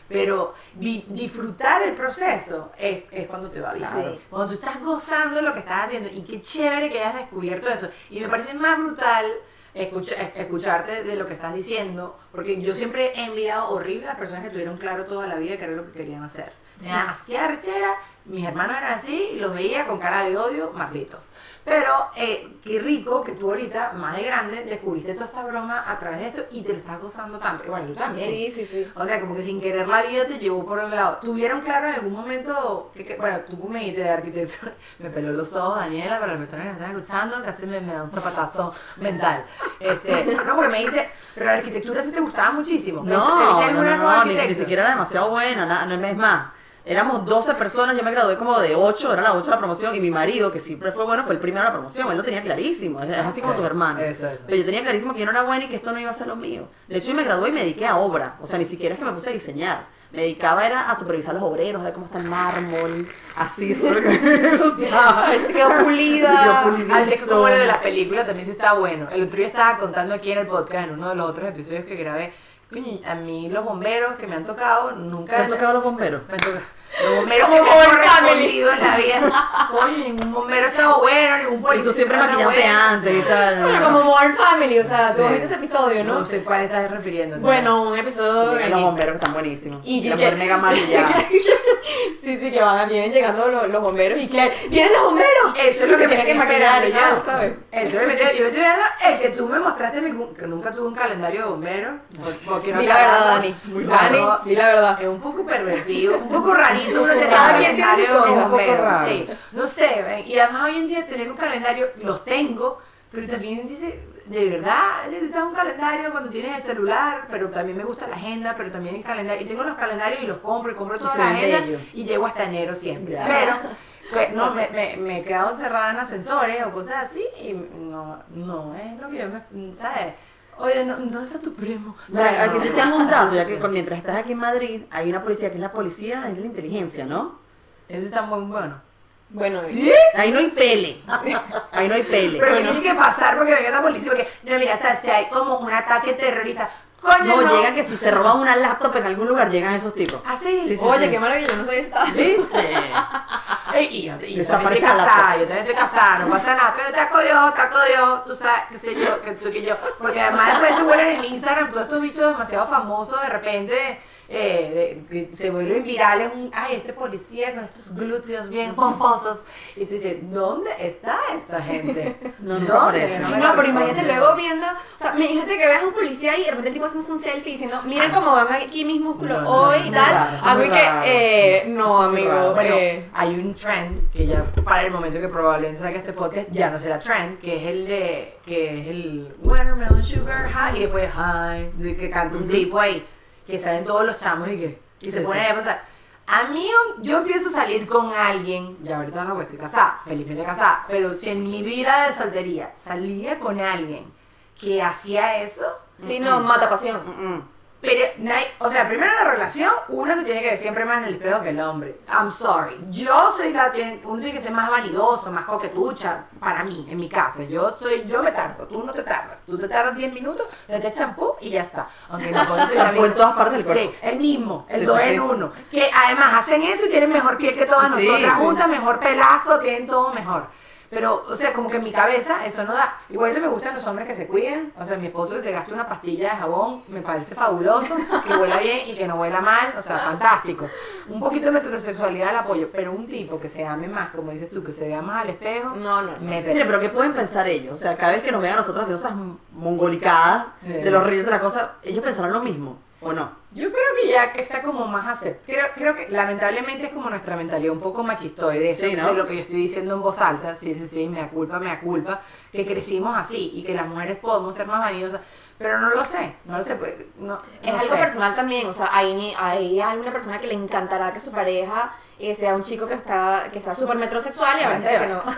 Pero disfrutar el proceso es, es, cuando te va bien. Cuando tú estás gozando lo que estás haciendo y qué chévere que hayas descubierto eso. Y me parece más brutal escucharte de lo que estás diciendo, porque yo siempre he enviado horrible a las personas que tuvieron claro toda la vida que era lo que querían hacer. Me hacía rechera, mis hermanos eran así, y los veía con cara de odio, malditos. Pero eh, qué rico que tú ahorita, más de grande, descubriste toda esta broma a través de esto y te lo estás gozando tanto. Bueno, tú también. Sí, sí, sí. O sea, como que sin querer la vida te llevó por el lado. ¿Tuvieron claro en algún momento, que, bueno, tú me dijiste de arquitectura, <laughs> me peló los ojos, Daniela, para las personas que están escuchando, casi me, me da un zapatazo mental. Este, <laughs> no, porque me dice, pero la arquitectura sí te gustaba muchísimo. No, no, no, no, ni, ni, siquiera era demasiado buena, no, no es más éramos 12 personas, yo me gradué como de 8, era la 8 la promoción, y mi marido, que siempre fue bueno, fue el primero de la promoción, él lo tenía clarísimo, es así como tus hermanos. Pero yo tenía clarísimo que yo no era buena y que esto no iba a ser lo mío. De hecho, yo me gradué y me dediqué a obra, o sea, ni siquiera es que me puse a diseñar. Me dedicaba era a supervisar los obreros, a ver cómo está el mármol, así, me <laughs> quedó pulida. Así es como lo de las películas también sí está bueno. El otro día estaba contando aquí en el podcast, en uno de los otros episodios que grabé, a mí los bomberos que me han tocado, nunca... ¿Te han tocado los bomberos? Me han tocado los bomberos que me han correspondido en la vida. <laughs> Oye, ningún bombero ha estado bueno, ningún policía. Y tú siempre maquillante antes y tal. como Modern Family, o sea, tú viste ese episodio, ¿no? No sé cuál estás refiriendo. Bueno, un episodio. de los bomberos que están buenísimos. Y que. La mujer mega maquillada. <laughs> sí, sí, que van, vienen llegando los, los bomberos y claro, ¡vienen los bomberos! Eso es lo que tienen que maquillar ya, ¿sabes? Eso es lo que yo estoy viendo el que tú me mostraste que nunca tuvo un calendario de bomberos. Porque no la verdad, Dani. Dani, di la verdad. Es un poco pervertido, un poco rarito uno tener Sí, no sé, y además hoy en día tener un calendario, los tengo, pero también dice, de verdad necesitas un calendario cuando tienes el celular, pero también me gusta la agenda, pero también el calendario. Y tengo los calendarios y los compro y compro toda la agenda y llego hasta enero siempre. Pero <laughs> pues, no, me, me, me, he quedado cerrada en ascensores o cosas así y no, no es lo que yo me, ¿sabes? Oye, no, ¿dónde está tu primo? O sea, aquí te tengo un dato, ya que <laughs> mientras estás aquí en Madrid hay una policía que es la policía, es la inteligencia, ¿no? Eso está muy bueno. Bueno, ¿Sí? Ahí no hay pele. Ahí no hay pele. Pero tiene que pasar porque venga la policía, porque, no, mira, o sea, si hay como un ataque terrorista, no, llegan que si se roban una laptop en algún lugar, llegan esos tipos. ¿Ah, sí? Oye, qué maravilla, no soy esta. ¿Viste? <laughs> y yo, y Desaparece casada, yo también estoy casada, no pasa nada, pero te acodió, te acodió, tú sabes, qué sé yo, que tú que yo. Porque además después se vuelven en Instagram todos estos bichos demasiado famosos, de repente eh, se vuelven virales, un, ay, este policía con estos glúteos bien pomposos. Y tú dices, ¿dónde está esta gente? <laughs> No, no, no, pero imagínate luego viendo, o sea, imagínate que veas a un policía y de repente el tipo hace un selfie diciendo, miren cómo van aquí mis músculos hoy y tal. algo que, eh, no, amigo. Eh. hay un trend que ya para el momento que probablemente saque este podcast ya no será trend, que es el de, que es el Watermelon Sugar High y después High, que canta un tipo ahí que salen todos los chamos y que y se pone a pasar. A mí, yo empiezo a salir con alguien, ya ahorita no, estoy casada, felizmente casada, pero si en mi vida de soltería salía con alguien que hacía eso. Sí, no, mata pasión. Pero, o sea, primero en la relación, uno se tiene que ver siempre más en el espejo que el hombre. I'm sorry. Yo soy la, uno tiene que ser más vanidoso, más coquetucha, para mí, en mi casa. Yo soy, yo me tardo, tú no te tardas. Tú te tardas 10 minutos, le echas champú y ya está. Aunque <laughs> no champú en todas partes del cuerpo. Sí, el mismo, el dos en uno. Que además hacen eso y tienen mejor piel que todas nosotras juntas, mejor pelazo, tienen todo mejor. Pero, o sea, como que en mi cabeza eso no da. Igual me gustan los hombres que se cuiden. O sea, mi esposo que se gaste una pastilla de jabón me parece fabuloso. Que huela bien y que no huela mal. O sea, fantástico. Un poquito de metrosexualidad al apoyo. Pero un tipo que se ame más, como dices tú, que se vea más al espejo. No, no. Me Mire, pero ¿qué pueden pensar ellos? O sea, cada vez que nos vean a nosotros haciendo esas mongolicadas de los reyes de la cosa, ellos pensarán lo mismo. ¿O no? Yo creo que ya está como más aceptado. Creo, creo que lamentablemente es como nuestra mentalidad un poco machistoide. Eso de lo que yo estoy diciendo en voz alta. Sí, sí, sí, me da culpa, me da culpa. Que crecimos así y que las mujeres podemos ser más vaniosas. Pero no lo sé, no lo sé. Pues, no, es algo personal también. O sea, hay, hay alguna persona que le encantará que su pareja y sea un chico que está que sea súper metrosexual y a veces que no. <laughs>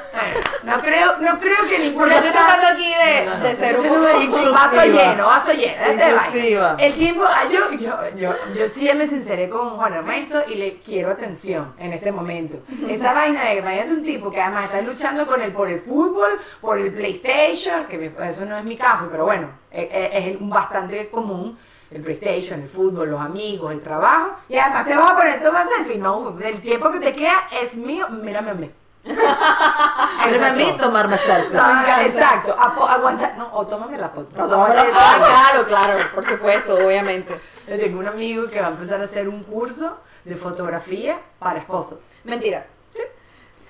No creo, no creo que ningún Porque yo estoy hablando aquí de, de ser un poco vaso lleno, vaso lleno. El tiempo, ah, yo, yo, yo, yo sí me sinceré con Juan Ernesto y le quiero atención en este momento. Esa <laughs> vaina de que imagínate un tipo que además está luchando con el, por el fútbol, por el PlayStation, que eso no es mi caso, pero bueno, es, es bastante común el PlayStation, el fútbol, los amigos, el trabajo, y además te vas a poner todo más selfie. No, el tiempo que te queda es mío, mírame <laughs> a mí. Mírame a mí tomarme selfie. exacto, aguanta, no, o tómame la foto. ah, claro, claro, por supuesto, obviamente. tengo un amigo que va a empezar a hacer un curso de fotografía para esposos. Mentira. ¿Sí?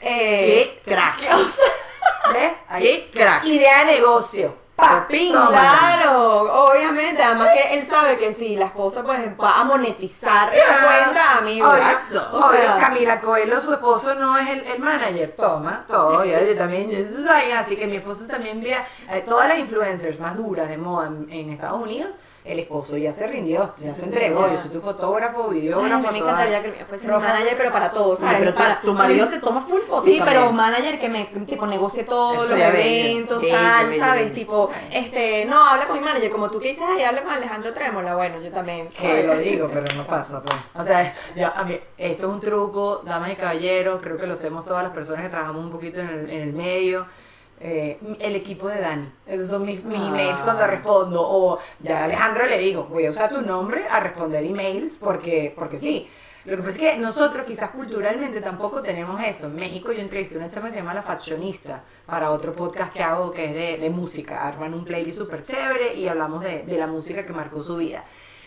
Eh, ¡Qué crack! ¿Ves? ¡Qué crack! Idea de negocio. Claro, obviamente, además que él sabe que si la esposa pues va a monetizar esa cuenta, amigo. O sea, Camila Coelho, su esposo no es el, el manager, toma, todo, yo, yo también, eso es así que mi esposo también ve a todas las influencers más duras de moda en Estados Unidos el esposo ya se rindió, ya se entregó. Yo soy tu fotógrafo, videógrafo. a mí me encantaría que fuese mi manager, pero para todos, ¿sabes? Pero para, tu, marido te toma full fotos. Sí, pero un manager que me tipo negocie todos los eventos, tal, ¿sabes? Tipo, este, no, habla con mi manager, como tú que dices, ay, habla con Alejandro Trémola. Bueno, yo también. Que lo digo, pero no <laughs> pasa, pues. O sea, yo, a mí, esto es un truco, damas y caballeros, creo que lo hacemos todas las personas que trabajamos un poquito en el, en el medio eh, el equipo de Dani. Esos son mis, mis emails ah. cuando respondo. O ya a Alejandro le digo, voy a usar tu nombre a responder emails porque, porque sí. Lo que pasa es que nosotros quizás culturalmente tampoco tenemos eso. En México yo entrevisté una chama que se llama La Faccionista para otro podcast que hago que es de, de música. Arman un playlist súper chévere y hablamos de, de la música que marcó su vida.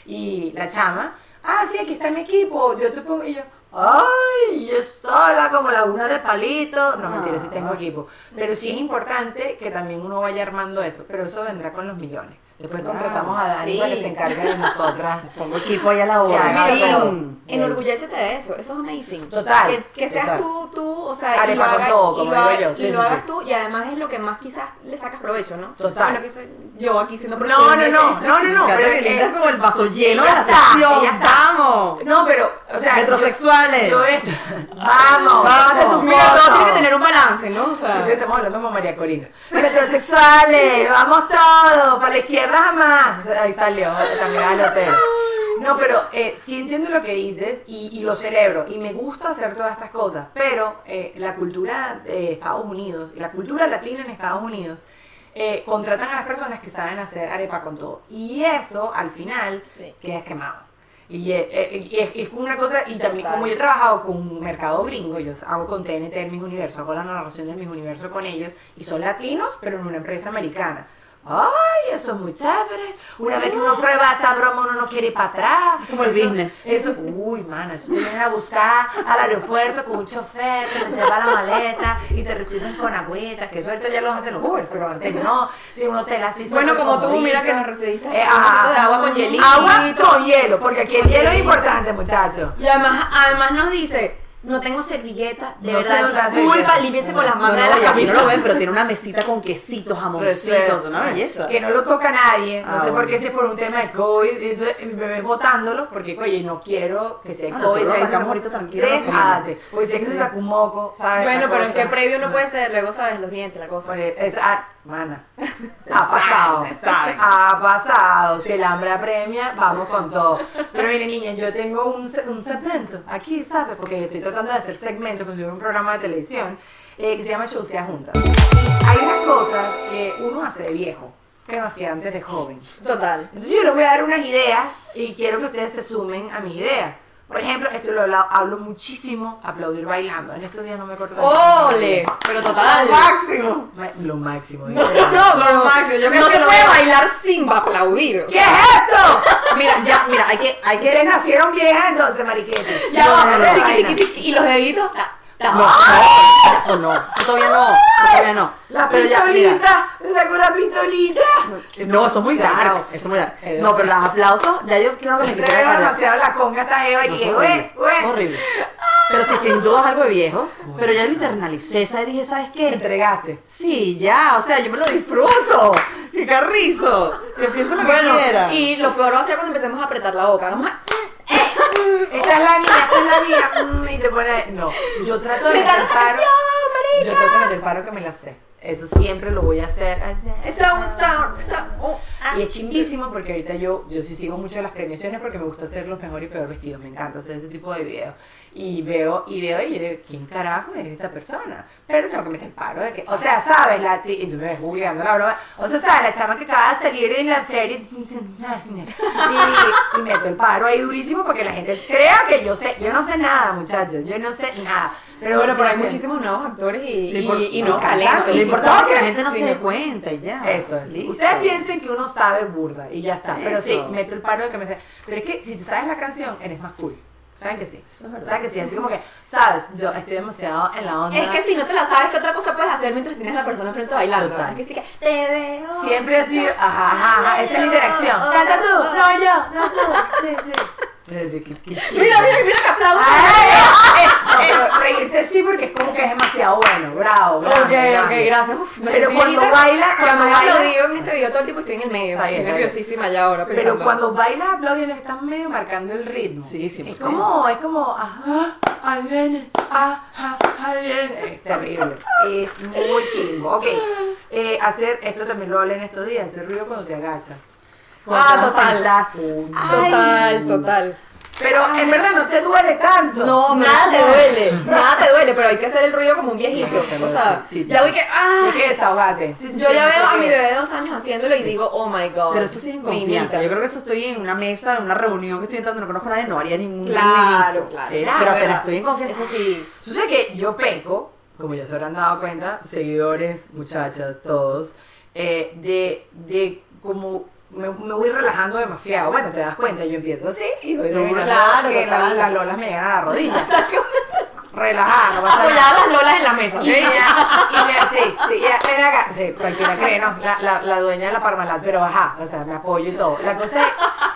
Y la chama, ah, sí, aquí está mi equipo, yo te pongo, y yo, ¡Ay! Estoy como la una de palito. No, mentira, sí tengo equipo. Pero sí es importante que también uno vaya armando eso. Pero eso vendrá con los millones. Después contratamos a Dani para que se encargue de nosotras. <laughs> Pongo equipo ahí a la hora. Enorgullécete de eso, eso es amazing. Total. Que, que seas total. tú, tú, o sea, y Arepa lo, con hagas, todo, y como lo, digo hagas- yo. y Sí, lo sí, hagas tú, y además es lo que más quizás le sacas provecho, ¿no? Total. Bueno, que soy yo aquí siendo No, no, no, no, no, no. Fíjate pero que es como el vaso lleno de Ya la está, sesión. ya está. ¡Vamos! No, pero, o sea. Metrosexuales. Yo, yo esto. Vamos, Vamos. vamos. Mira, todo tiene que tener un balance, ¿no? O sea, Sí, estamos hablando como María Corina. Metrosexuales, vamos todos, para la izquierda jamás. Ahí salió, también al hotel. No, pero eh, sí entiendo lo que dices y, y lo celebro. Y me gusta hacer todas estas cosas. Pero eh, la cultura de Estados Unidos, la cultura latina en Estados Unidos, eh, contratan a las personas que saben hacer arepa con todo. Y eso, al final, Sí. queda quemado. Y y es, es una cosa, y también como yo he trabajado con mercado gringo, yo hago con TNT en mis universos, hago la narración de mis universos con ellos, y son latinos, pero en una empresa americana. Ay, eso es muy chévere. Una vez que uno prueba esa broma, uno no quiere ir para atrás. Como el Eso- business. Eso, uy, mana, eso te vienen a buscar al aeropuerto con un chofer que te lleva la maleta y te reciben con agüita, que eso ahorita ya lo hacen los Uber, pero antes no. De un hotel así Bueno, como tú, mira que me recibiste Eh, de agua con hielito. Agua con hielo, porque aquí el hielo es importante, muchachos. Y además, además nos dice, no tengo servilleta, de No verdad, disculpa, límpiese con las No, mangas no, de la aquí no camisa. lo ven, pero tiene una mesita con quesitos, jamoncitos, una belleza. Que no lo toca nadie, no Ah, sé por bueno. qué, si es por un tema de COVID, entonces mi bebé botándolo, porque oye, no quiero que sea Ah, COVID. ¿sabes? sacamos ahorita tranquilo, comemos. ándate, porque sé que se sacó un moco, ¿sabes? Bueno, pero es que previo no puede ser, luego sabes, los dientes, la cosa. Por el- es- ah, mana, ha pasado, ha pasado, si el hambre apremia, vamos con todo. Pero mire niña, yo tengo un, un segmento aquí, ¿sabes? Porque estoy tratando de hacer segmentos, conseguir un programa de televisión eh, que se llama Chaucea Juntas. Hay unas cosas que uno hace de viejo, que no hacía antes de joven. Total. Entonces yo les voy a dar unas ideas y quiero que ustedes se sumen a mis ideas. Por ejemplo, esto lo hablo, muchísimo, aplaudir bailando. En estos días no me acuerdo. ¡Ole! Pero total. máximo! Ma- Lo máximo. No, no, no, Lo máximo, yo no se lo puede bailar sin aplaudir. ¿Qué es esto? Mira, ya, mira, hay que, hay Ustedes que... nacieron viejas entonces, mariquete. Ya y los deditos. No, no, eso no, eso todavía no, eso todavía no. La Pero ya, mira, pistolita, me sacó la pistolita. no, eso es muy dark, eso es muy dark. Eh, No, pero los aplausos, ya yo creo que me quité la demasiado la conga esta jeva y No, dije, es güey, güey. horrible. Pero sí, sin duda es algo de viejo, pero ya lo internalicé, esa y dije, ¿sabes Te qué? entregaste. Sí, ya, o sea, yo me lo disfruto. ¡Qué carrizo! Que piense lo que Bueno, quiera. y lo peor va a ser cuando empecemos a apretar la boca. Vamos a. Esta es la mía, esta es la mía. mm, Y te pone. No, yo trato de ¡Gritar meter paro. Yo trato de meter paro que me la sé. Eso siempre lo voy a hacer. Oh, ah. Y es chimbísimo porque ahorita yo, yo sí sigo mucho las premiaciones porque me gusta hacer los mejores y peores vestidos. Me encanta hacer ese tipo de videos. Y veo, y veo, y yo digo, ¿quién carajo es esta persona? Pero tengo que meter paro de que, o sea, ¿sabes? La ti- y tú me ves googleando la broma. O sea, ¿sabes? La chama que acaba de salir en la serie. Y, y meto el paro ahí durísimo porque la gente crea que yo sé. Yo no sé nada, muchachos. Yo no sé nada. Pero bueno, sí pero hay sé. muchísimos nuevos actores y, Lo y, y encanta. talentos. Lo importante es que la gente no sí, se dé no. cuenta y ya. Eso es. Listo. Ustedes piensen que uno sabe burda y ya está. Pero sí, meto el paro de que me sé. Pero es que si te sabes la canción, eres más cool. ¿Saben que sí? Eso es verdad. ¿Saben que sí? Así como que, ¿sabes? Yo estoy demasiado en la onda. Es que si no te la sabes, ¿qué otra cosa puedes hacer mientras tienes a la persona enfrente bailando? Total. Es que sí que te veo. Siempre ha sido, ajá, ajá, ajá, esa es la interacción. Canta tú, no yo, no tú. Sí, sí. Qué, qué chido. Mira, mira, mira que aplauso. Ay, no, pero reírte sí porque es como que es demasiado bueno. Bravo, bravo. Ok, bravo. ok, gracias. Uf, Pero cuando baila, Que cuando baila- aplaudido en este video todo el tiempo estoy en el medio. Está bien, Estoy nerviosísima ya ahora pensando. Pero cuando bailas aplaudiendo estás medio marcando el ritmo. Sí, sí, Es como, es como, ajá, ahí viene, ajá, ahí viene. Es terrible. Es muy chimbo. Ok, eh, hacer, esto también lo hablé en estos días, hacer ruido cuando te agachas. Ah, total. Total, total. Pero en verdad no te duele tanto. No, Nada te duele, nada te duele, pero hay que hacer el ruido como un viejito. O sea, así, sí, sí. ya voy que. ¡Ah! Hay que desahogarte. Sí, sí, Yo ya veo a mi bebé de dos años haciéndolo y digo, oh my god. Pero eso sí en confianza. imita. Yo creo que eso estoy en una mesa, en una reunión que estoy entrando, no conozco a nadie, no haría ningún Claro, claro. ¿Será? Pero estoy en confianza. Eso sí. Tú sabes que yo peco, como ya se habrán dado cuenta, seguidores, muchachas, todos, eh, de, de como me, me voy relajando demasiado. Bueno, te das cuenta, yo empiezo así y voy relajando claro, que la- las lolas me llegan <laughs> a la rodilla. relajada, no pasa nada. Apoyadas las lolas en la mesa. Y ¿sí? ella, y me- sí, sí, ella, ven acá, sí, cualquiera cree, ¿no? La, la, la dueña de la Parmalat, pero ajá, o sea, me apoyo y todo. La cosa es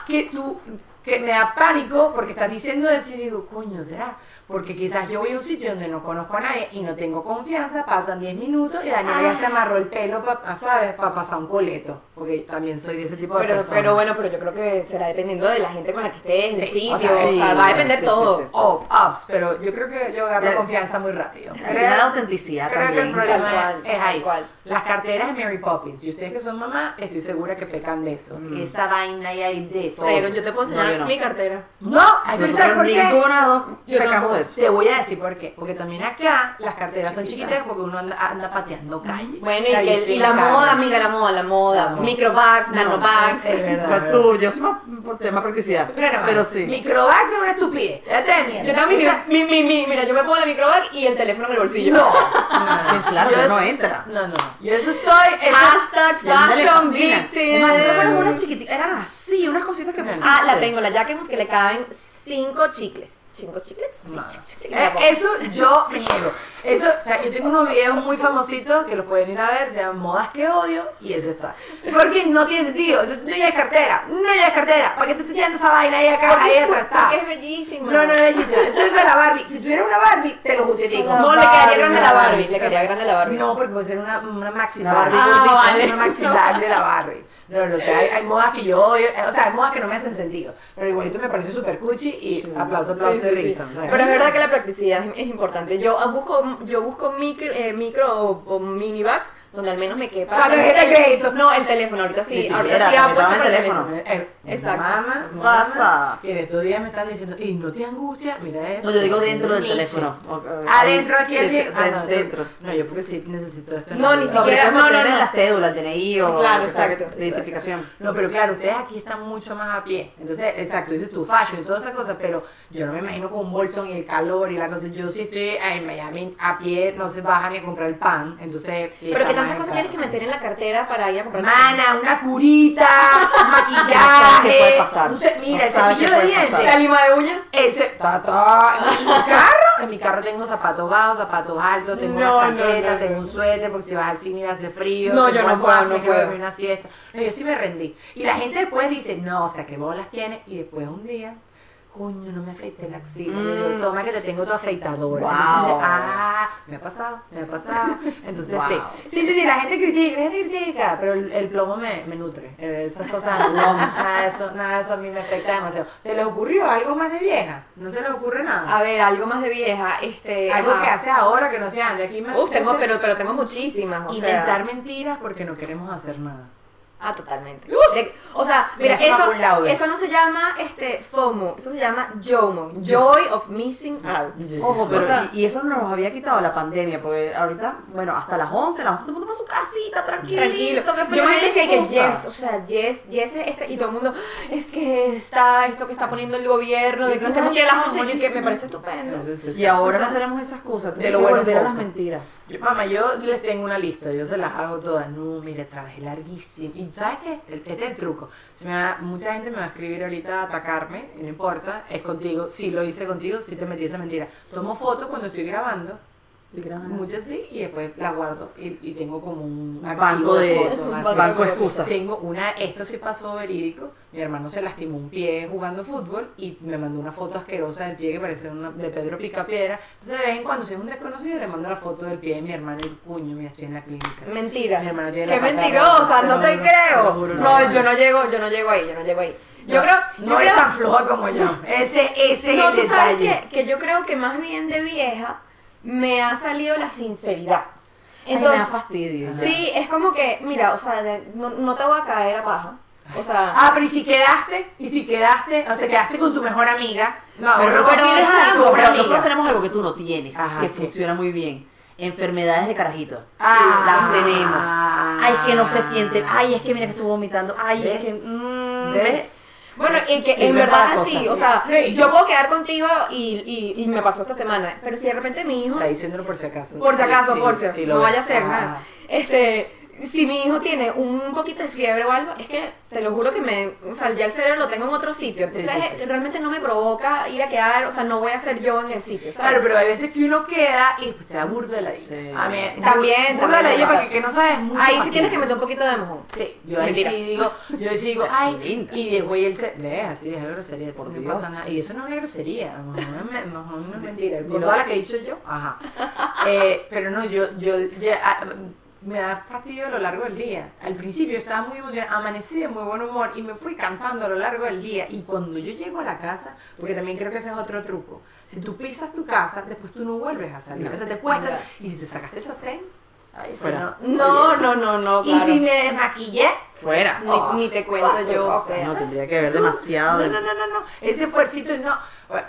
que tú, que me da pánico porque estás diciendo eso y digo, coño, ¿será? Porque quizás yo voy a un sitio donde no conozco a nadie y no tengo confianza, pasan 10 minutos y Daniela ya se amarró el pelo, pa, ¿sabes? Para pasar un coleto, porque también soy de ese tipo de Pero, persona. pero bueno, pero yo creo que será dependiendo de la gente con la que estés, el sitio, o o sea, va a depender sí, todo. sí, sí. Of us, pero yo creo que yo agarro Ya- confianza muy rápido. La autenticidad Creo que el también. problema Tal cual, es tal ahí. cual. Las carteras de Mary Poppins. Y ustedes que son mamá, estoy segura que pecan de eso. Mm. Esa vaina y hay de todo. Cero, yo te puedo enseñar No, yo no. mi cartera. No, hay por qué. ninguna dos Yo pecamos de eso. Te voy a decir por qué. Porque también acá las carteras son Chiquitas. porque uno anda, anda pateando calle. Bueno, y, que, y la moda, amiga, la moda, la moda. Microbags, No, nanobags. es verdad. Tú, yo soy más por tema practicidad. Pero, Pero sí. Microbags es una estupidez. Yo también, mi, mi, mi, mira, yo me pongo la microbag y el teléfono en el bolsillo. No. <laughs> no, Claro, Yo eso no entra. No, no. Yo eso estoy. Hashtag Y fashion victim. Eran así, unas cositas que. Ah, la tengo, la Jacquemus que le caben cinco chicles. ¿Cinco chicles? Sí, No. chic, chic, chic, Eh, eso yo me niego. Eso, o sea, yo tengo unos videos muy famositos que los pueden ir a ver, se llaman Modas que odio, y eso está. Porque no tiene sentido. Entonces, no hay cartera, no hay cartera. ¿Para qué te estás esa vaina ahí acá, ahí atrás está? Porque es bellísima. No, no es bellísima. Esto es para la Barbie. Si tuviera una Barbie, te lo justifico. No, le quedaría grande la Barbie. Le quedaría grande la Barbie. No, porque puede ser una, una maxi Una Barbie. Ah, vale. Una maxi Barbie de la Barbie. No, no, o sea, hay, hay modas que yo odio, eh, o sea, hay modas que no me hacen sentido. Pero igualito me parece súper cuchi y Sí. aplauso, aplauso Pero es verdad que la practicidad es, es importante. Yo busco, yo busco micro, eh, micro o, o mini bags donde al menos me quepa. La tarjeta de crédito. No, el teléfono. Ahorita sí. Siquiera, ahorita sí te apuesto el el teléfono. teléfono. Eh, Exacto. Mamá, Pasa. que en estos días me están diciendo, y no te angustia, mira eso. No, yo digo dentro del teléfono. Adentro aquí, sí, aquí. sí, Ah, de- no, dentro. No, yo porque sí necesito esto. No, ni siquiera- no, no, no. la cédula, el DNI o Claro, exacto. de identificación. No, pero claro, ustedes aquí están mucho más a pie. Entonces, exacto, dices tu fashion y todas esas cosas, pero yo no me imagino con un bolsón y el calor y la cosa. Yo sí estoy en Miami a pie, no se baja ni a comprar el pan. Entonces, sí. Pero que más cosas tienes que meter en la cartera para ir a comprar. Mana, una curita, No <laughs> maquillaje. qué puede pasar. ce- mira, No el cepillo de dientes. La lima de uñas. Ese, ta, ta. En mi <laughs> carro, en mi carro tengo zapatos bajos, zapatos altos, tengo No, una no, chaqueta, no, tengo no. un suéter porque si vas al cine y hace frío. No, yo no puedo, no puedo. dormir una siesta. No, yo sí me rendí. Y la gente después dice, no, o sea, qué bolas tiene. Y después un día, coño, no me afeité la axila. Yo digo, Mm. toma que te tengo tu afeitadora. Wow. Entonces, ah, me ha pasado, me ha pasado. Entonces, Wow. sí. Sí, sí, sí, la gente critica, la gente critica, pero el, el plomo me, me nutre. Eh, Esas <laughs> cosas, no, nada de eso, nada de eso a mí me afecta demasiado. ¿Se les ocurrió algo más de vieja? ¿No se les ocurre nada? A ver, algo más de vieja. Este. Algo que hace ahora que no se ande. Aquí me Uf, tengo, pero, pero tengo muchísimas. O inventar sea, mentiras porque no queremos hacer nada. Ah, totalmente. De- o sea, mira, Eso va eso, no se llama este FOMO, eso se llama JOMO, Joy of Missing Out. Ojo, pero O sea- y, y eso nos había quitado la pandemia, porque ahorita, bueno, hasta las 11, las 11 todo el mundo para su casita, tranquilito, Tranquilo. que Yo me decía que yes, o sea, yes, yes, este, y todo el mundo, es que está esto que está poniendo el gobierno, de que usted claro, no quiere las 11, chamo, y que me parece estupendo. Y ahora O sea, no tenemos esa excusa, de tenemos lo que bueno volver a las poco. mentiras. Mamá, yo les tengo una lista, yo se las hago todas. No, mire, trabajé larguísimo. ¿Y sabes qué? Este es el truco. Me va- mucha gente me va a escribir ahorita a atacarme, no importa, es contigo. Si lo hice contigo, si te metí esa mentira. Tomo fotos cuando estoy grabando, muchas sí, y después las guardo. Y, y tengo como un banco de, fotos, un así. banco de excusas. Tengo una, esto sí pasó verídico. Mi hermano se lastimó un pie jugando fútbol y me mandó una foto asquerosa del pie que parecía una, de Pedro Picapiedra. Entonces, de vez en cuando, si es un desconocido, le mando la foto del pie de mi hermano y cuño, mira, estoy en la clínica. Mentira. Mi hermano tiene Qué la mentirosa, no te No, creo. no, juro, No, no. yo no llego, yo no llego ahí, yo no llego ahí. Yo No, creo, no yo eres creo, tan floja como yo. Ese, ese no, es tú el sabes detalle. que, que yo creo que más bien de vieja me ha salido la sinceridad. Ay, me Entonces, da fastidio. sí, es como que, mira, o sea, de- no, no te voy a caer a paja. O sea, Ah, pero ¿y si quedaste? ¿Y si quedaste? O sea, quedaste con tu mejor amiga. No, Pero, no pero tienes algo, pero amiga. nosotros tenemos algo que tú no tienes, Ajá, que ¿qué? funciona muy bien. Enfermedades de carajito. Ah. las tenemos. Ay, es que no se Ah. siente. Ay, es que mira que estuvo vomitando. Ay, ¿Ves? es que. mm, ¿Ves? ¿ves? Bueno, y que Sí, en verdad sí, o sea, Sí. yo puedo quedar contigo y, y, y me pasó esta semana, pero si de repente mi hijo, Está diciéndolo por si acaso. por si acaso, sí, por si sí, no lo vaya a ser Ah. nada, este, si mi hijo tiene un poquito de fiebre o algo, es que te lo juro que me, o sea, ya el cerebro lo tengo en otro sitio, entonces realmente no me provoca ir a quedar, o sea, no voy a ser yo en el sitio, ¿sabes? Claro, pero hay veces que uno queda y pues, te da burdo de la sí. A mí, también, burdo de la porque que no sabes mucho. Ahí sí tienes que meter un poquito de mojón. Sí, yo ahí sí digo, yo sí digo, ay, y de güey él se, deja así, deja grosería, por Dios. No pasa nada. Y eso no es una grosería, mojón no es mentira, con toda la que he dicho yo, ajá. Eh, pero no, yo, yo, ya, ah, me da fastidio a lo largo del día. Al principio estaba muy emocionada, amanecí de muy buen humor y me fui cansando a lo largo del día. Y cuando yo llego a la casa, porque también creo que ese es otro truco, si tú pisas tu casa, después tú no vuelves a salir. No. te cuesta. Y si te sacaste el sostén, no, no, no, no, Y si me desmaquillé, fuera. Ni, te cuento yo, o sea. No, tendría que ver demasiado. No, no, no, no, no. Ese fuercito, no.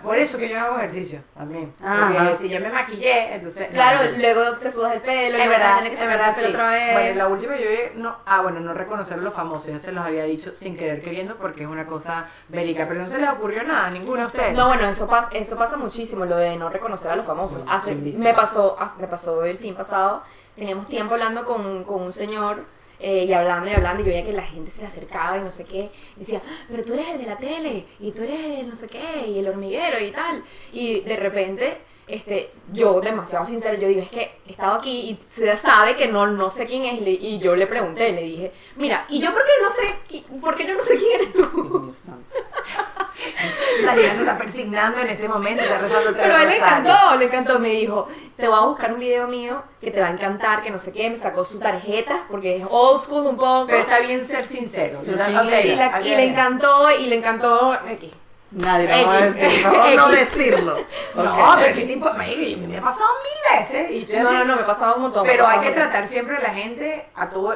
Por eso que yo no hago ejercicio también. Porque si yo me maquillé, entonces. Claro, luego te sudas el pelo, es verdad, que es verdad, sí. otra vez. Bueno, la última yo no, ah, bueno, no reconocer los famosos, ya se los había dicho sin querer queriendo porque es una cosa bélica, pero no se les ocurrió nada a ninguno de ustedes. No, bueno, eso pasa, eso pasa muchísimo, lo de no reconocer a los famosos. Hace, me pasó, me pasó el fin pasado, teníamos tiempo hablando con, con un señor eh, y hablando y hablando, y yo veía que la gente se le acercaba y no sé qué, y decía, ah, pero tú eres el de la tele, y tú eres el no sé qué, y el hormiguero y tal, y de repente, este, yo demasiado sincero, yo digo, es que he estado aquí y se sabe que no, no sé quién es, y yo le pregunté, le dije, mira, y yo por qué no sé, por qué yo no sé quién eres tú. <laughs> María se está persignando en este momento, está rezando Pero a él le encantó, le encantó, me dijo, te voy a buscar un video mío que te va a encantar, que no sé qué, me sacó su tarjeta, porque es old school un poco. Pero está bien ser sincero. y, le encantó, y le encantó, aquí. Nadie lo va a decir, no decirlo. No, pero ¿qué tipo? Me, ha pasado mil veces. Y no, no, no, me ha pasado un montón. Pero hay que tratar siempre a la gente, a todo.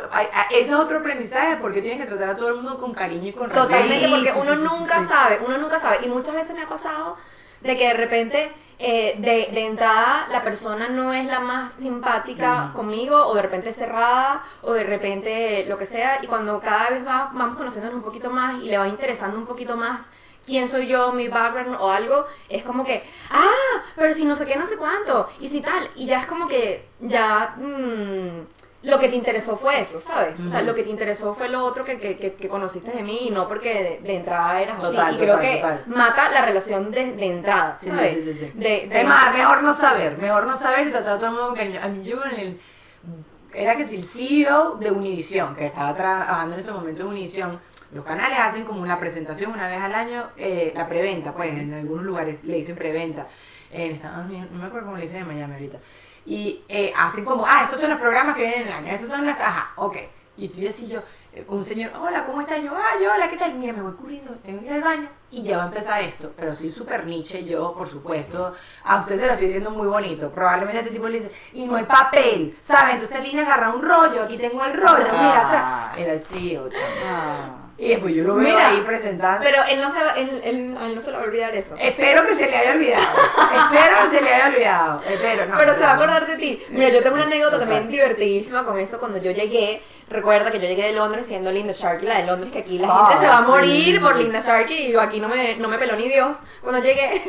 ese es otro aprendizaje, porque tienes que tratar a todo el mundo con cariño y con respeto. Totalmente, porque uno nunca sabe, uno nunca sabe. Y muchas veces me ha pasado de que de repente eh, de, de, entrada la persona no es la más simpática conmigo o de repente cerrada o de repente lo que sea y cuando cada vez va, vamos conociéndonos un poquito más y le va interesando un poquito más quién soy yo, mi background o algo, es como que, ah, pero si no sé qué, no sé cuánto, y si tal, y ya es como que ya... Mmm, lo que te interesó fue eso, ¿sabes? O sea, lo que te interesó fue lo otro que, que, que, conociste de mí y no porque de, entrada eras así. y creo que mata la relación de, de entrada, ¿sabes? Sí, sí, sí, de, de mejor no saber, mejor no saber y tratar a todo el mundo cariño. A mí yo en el... Era que si el CEO de Univision, que estaba trabajando en ese momento en Univision, los canales hacen como una presentación una vez al año, eh, la preventa, pues en algunos lugares le dicen preventa. En Estados Unidos, no me acuerdo cómo le dicen en Miami ahorita y eh, hacen como, ah, estos son los programas que vienen en el año, estos son las, ajá, ok. Y tú decís yo, eh, un señor, hola, ¿cómo estás? Yo, ah, yo, hola, ¿qué tal? Mira, me voy corriendo, tengo que ir al baño y ya va a empezar esto. Pero soy súper niche, yo, por supuesto, a usted se lo estoy diciendo muy bonito. Probablemente este tipo le dice, y no hay papel, ¿sabes? Entonces vine a agarrar un rollo, aquí tengo el rollo, mira, ¿sabes? Era el CEO, chaval. Y pues yo lo veo ahí presentando. Pero él no, se va, él, él, no se le va a olvidar eso. Espero que se le haya olvidado. <laughs> Espero que se le haya olvidado. Espero, no. Pero se va a acordar de ti. Mira, yo tengo una anécdota también divertidísima con eso. Cuando yo llegué, recuerda que yo llegué de Londres siendo Linda Sharkey, la de Londres, que aquí la gente se va a morir por Linda Sharkey. Y yo aquí no me, no me peló ni Dios cuando llegué.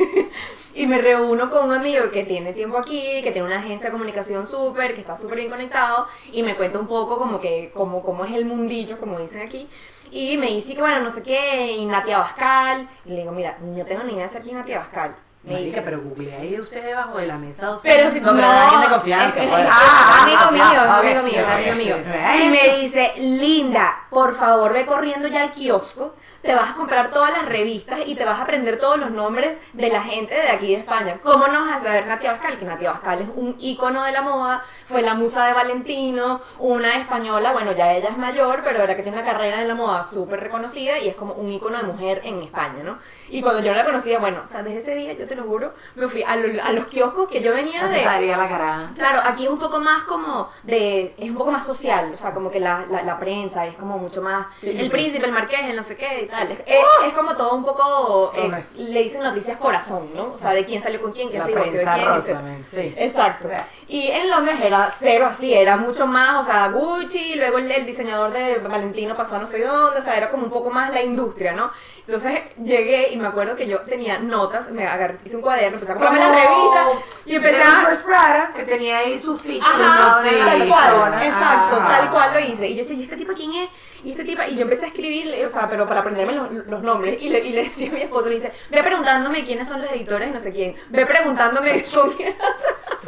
<laughs> y me reúno con un amigo que tiene tiempo aquí, que tiene una agencia de comunicación súper, que está súper bien conectado. Y me cuenta un poco como que, como, como es el mundillo, como dicen aquí. Y me dice que bueno, no sé qué, y Natia Bascal. Y le digo, mira, no tengo ni idea de ser quién Natia Bascal. Me dice, pero google ahí usted debajo de la mesa. pero si no, pero alguien de confianza. Pues. ah, amigo mío, amigo mío, amigo mío. Y me dice, Linda, por favor ve corriendo ya al kiosco, te vas a comprar todas las revistas y te vas a aprender todos los nombres de la gente de aquí de España. ¿Cómo no vas a saber Natia Bascal? Que Natia Bascal es un ícono de la moda, fue la musa de Valentino, una española, bueno, ya ella es mayor, pero era que tiene una carrera en la moda súper reconocida y es como un ícono de mujer en España, ¿no? Y cuando yo la conocía, bueno, o sea, desde ese día yo te lo juro, me fui a, los kioscos que yo venía de... la cara. Claro, aquí es un poco más como de... es un poco más social, o sea, como que la, la, prensa es como mucho más... el príncipe, el marqués, el no sé qué y tal. Es, es, como todo un poco... Eh, le dicen noticias corazón, ¿no? O sea, de quién salió con quién, qué se divorció de quién. sí. Exacto. Y en Londres era cero así, era mucho más, o sea, Gucci, luego el, el diseñador de Valentino pasó a no sé dónde, o sea, era como un poco más la industria, ¿no? Entonces llegué y me acuerdo que yo tenía notas, me agarré, hice un cuaderno, empecé a comprarme la revista y empecé a... First Prada, que tenía ahí su ficha. Ajá, ¿no? tal cual, exacto, tal cual lo hice. Y yo decía, ¿y este tipo quién es? Y este tipo, y yo empecé a escribir, o sea, pero para aprenderme los, los nombres. Y le, y le decía a mi esposo, le dice, ve preguntándome quiénes son los editores no sé quién. Ve preguntándome <laughs> con quién.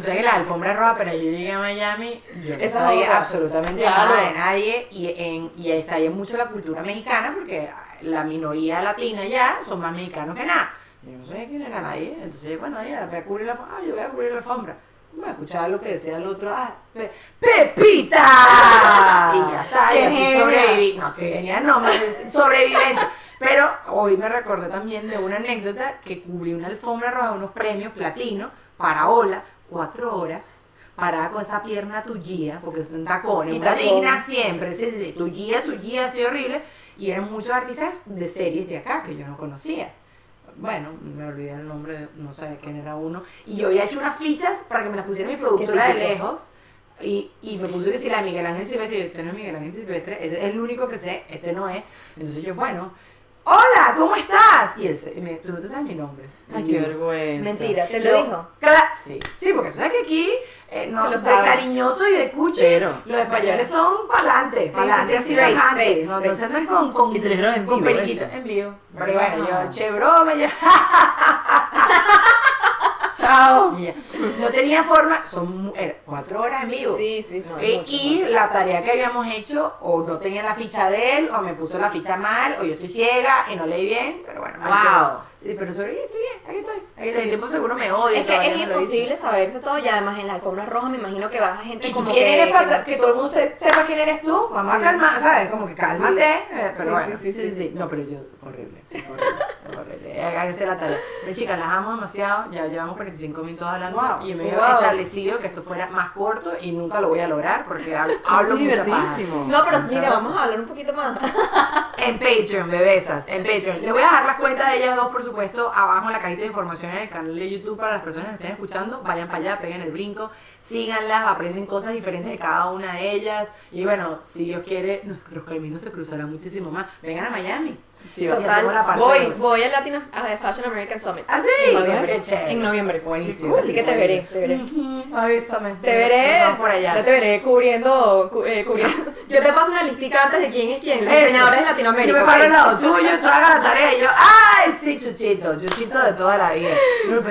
Sabes que la alfombra roja, pero yo llegué a Miami, yo no sabía absolutamente Claro. nada de nadie y, en, y está ahí mucho la cultura mexicana porque la minoría latina ya son más mexicanos que nada. Yo no sé quién era nadie, entonces bueno, mira, voy a cubrir la alfombra, ah, yo voy a cubrir la alfombra. Voy a escuchar lo que decía el otro, ah, Pe- ¡Pepita! y ya está, y ¡Qué así sobreviví. No, que genial, no, más sobrevivencia. Pero hoy me recordé también de una anécdota que cubrí una alfombra roja, unos premios platino para Ola, cuatro horas, parada con esa pierna tuya, porque es un tacón, Y una digna siempre, sí, sí, sí, tuya, tuya, así horrible, y eran muchos artistas de series de acá que yo no conocía. Bueno, me olvidé el nombre, no sé quién era uno, y yo había hecho unas fichas para que me las pusiera mi productora de lejos, y, y me puso que si la Miguel Ángel Silvestre, yo, este no es Miguel Ángel Silvestre, este es el único que sé, este no es. Entonces yo, bueno, hola, ¿cómo estás? Y él, se- me, tú no te sabes mi nombre. Ay, Y qué yo, vergüenza. Mentira, te yo, lo dijo. "Cla- sí, sí, porque tú sabes que aquí, eh, no, Se lo de sabe. cariñoso y de cuche, Cero. los españoles son pa'lante, Sí, pa'lante, sí, sí, así straight, bajantes, straight, no, no straight. se andan con, con, Y te dijeron en con vivo periquito, eso. en vivo. Pero Wow. bueno, yo, che broma, yo, <laughs> Chao. no tenía forma, son cuatro horas en vivo. Sí, sí, no, mucho, y mucho. la tarea que habíamos hecho, o no tenía la ficha de él, o me puso la ficha mal, o yo estoy ciega y no leí bien, pero bueno. Wow. Sí, pero sobreviví, estoy bien, aquí estoy. Aquí estoy. El tiempo seguro me odia. Es que es imposible saberse todo y además en la alfombra roja me imagino que baja gente como que... que- todo el mundo se- sepa quién eres tú, vamos a Sí. calmar, ¿sabes? Como que cálmate, eh, pero Sí, bueno, sí, sí sí, sí, sí. No, pero yo, horrible, sí, horrible, horrible. Háganse la tarea. Pero chicas, las amo demasiado, ya llevamos 45 minutos hablando y me había establecido que esto fuera más corto y nunca lo voy a lograr porque hablo, mucha paja. No, pero mira, vamos a hablar un poquito más. <laughs> En Patreon, bebesas, en Patreon. Le voy a dejar las cuentas de ellas dos, por supuesto, abajo en la cajita de información en el canal de YouTube para las personas que estén escuchando. Vayan para allá, peguen el brinco, síganlas, aprenden cosas diferentes de cada una de ellas. Y bueno, si Dios quiere, <laughs> nuestros caminos se cruzarán muchísimo más. Vengan a Miami. Sí, Total, voy, voy al Latino a Fashion American Summit. ¿Ah, sí? ¿En noviembre? Qué chévere. En noviembre. Buenísimo. Así que te veré, te veré. Avísame. Te veré, por allá. yo te veré cubriendo, cu- eh, cubriendo. <laughs> Yo te paso una listica antes de quién es quién, los Eso. diseñadores de Latinoamérica. Yo me paro al lado tuyo, tú hagas la tarea y yo, ¡ay, sí, Chuchito! Chuchito de toda la vida.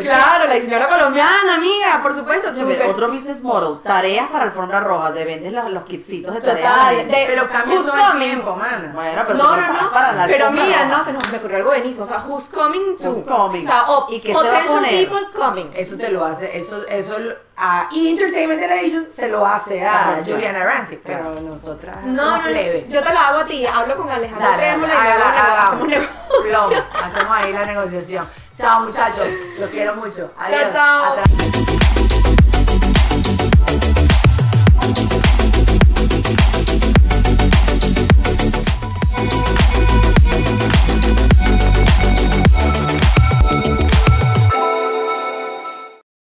Claro, la diseñadora colombiana, amiga, por supuesto. Tú, Otro business model, tareas para alfombra roja, te vendes los, los kitsitos de tareas. a Total, de- Pero cambia todo el tiempo, mana. Bueno, pero no, no, no. para la Pero no, se nos me ocurrió algo buenísimo. O sea, who's coming to? Who's coming. O sea, o ¿Y qué se va a potential poner? people coming. Eso te lo hace, eso, eso a! Entertainment Television se lo hace a producción. Juliana Rancic, pero nosotras No, somos no, plebe. yo te la hago a ti. Hablo con Alejandro Dale, Trémola y haga- nego- hagamos. hacemos negocio. Plomo, hacemos ahí la negociación. Chao muchachos, los quiero mucho. Adiós. chao. Hasta-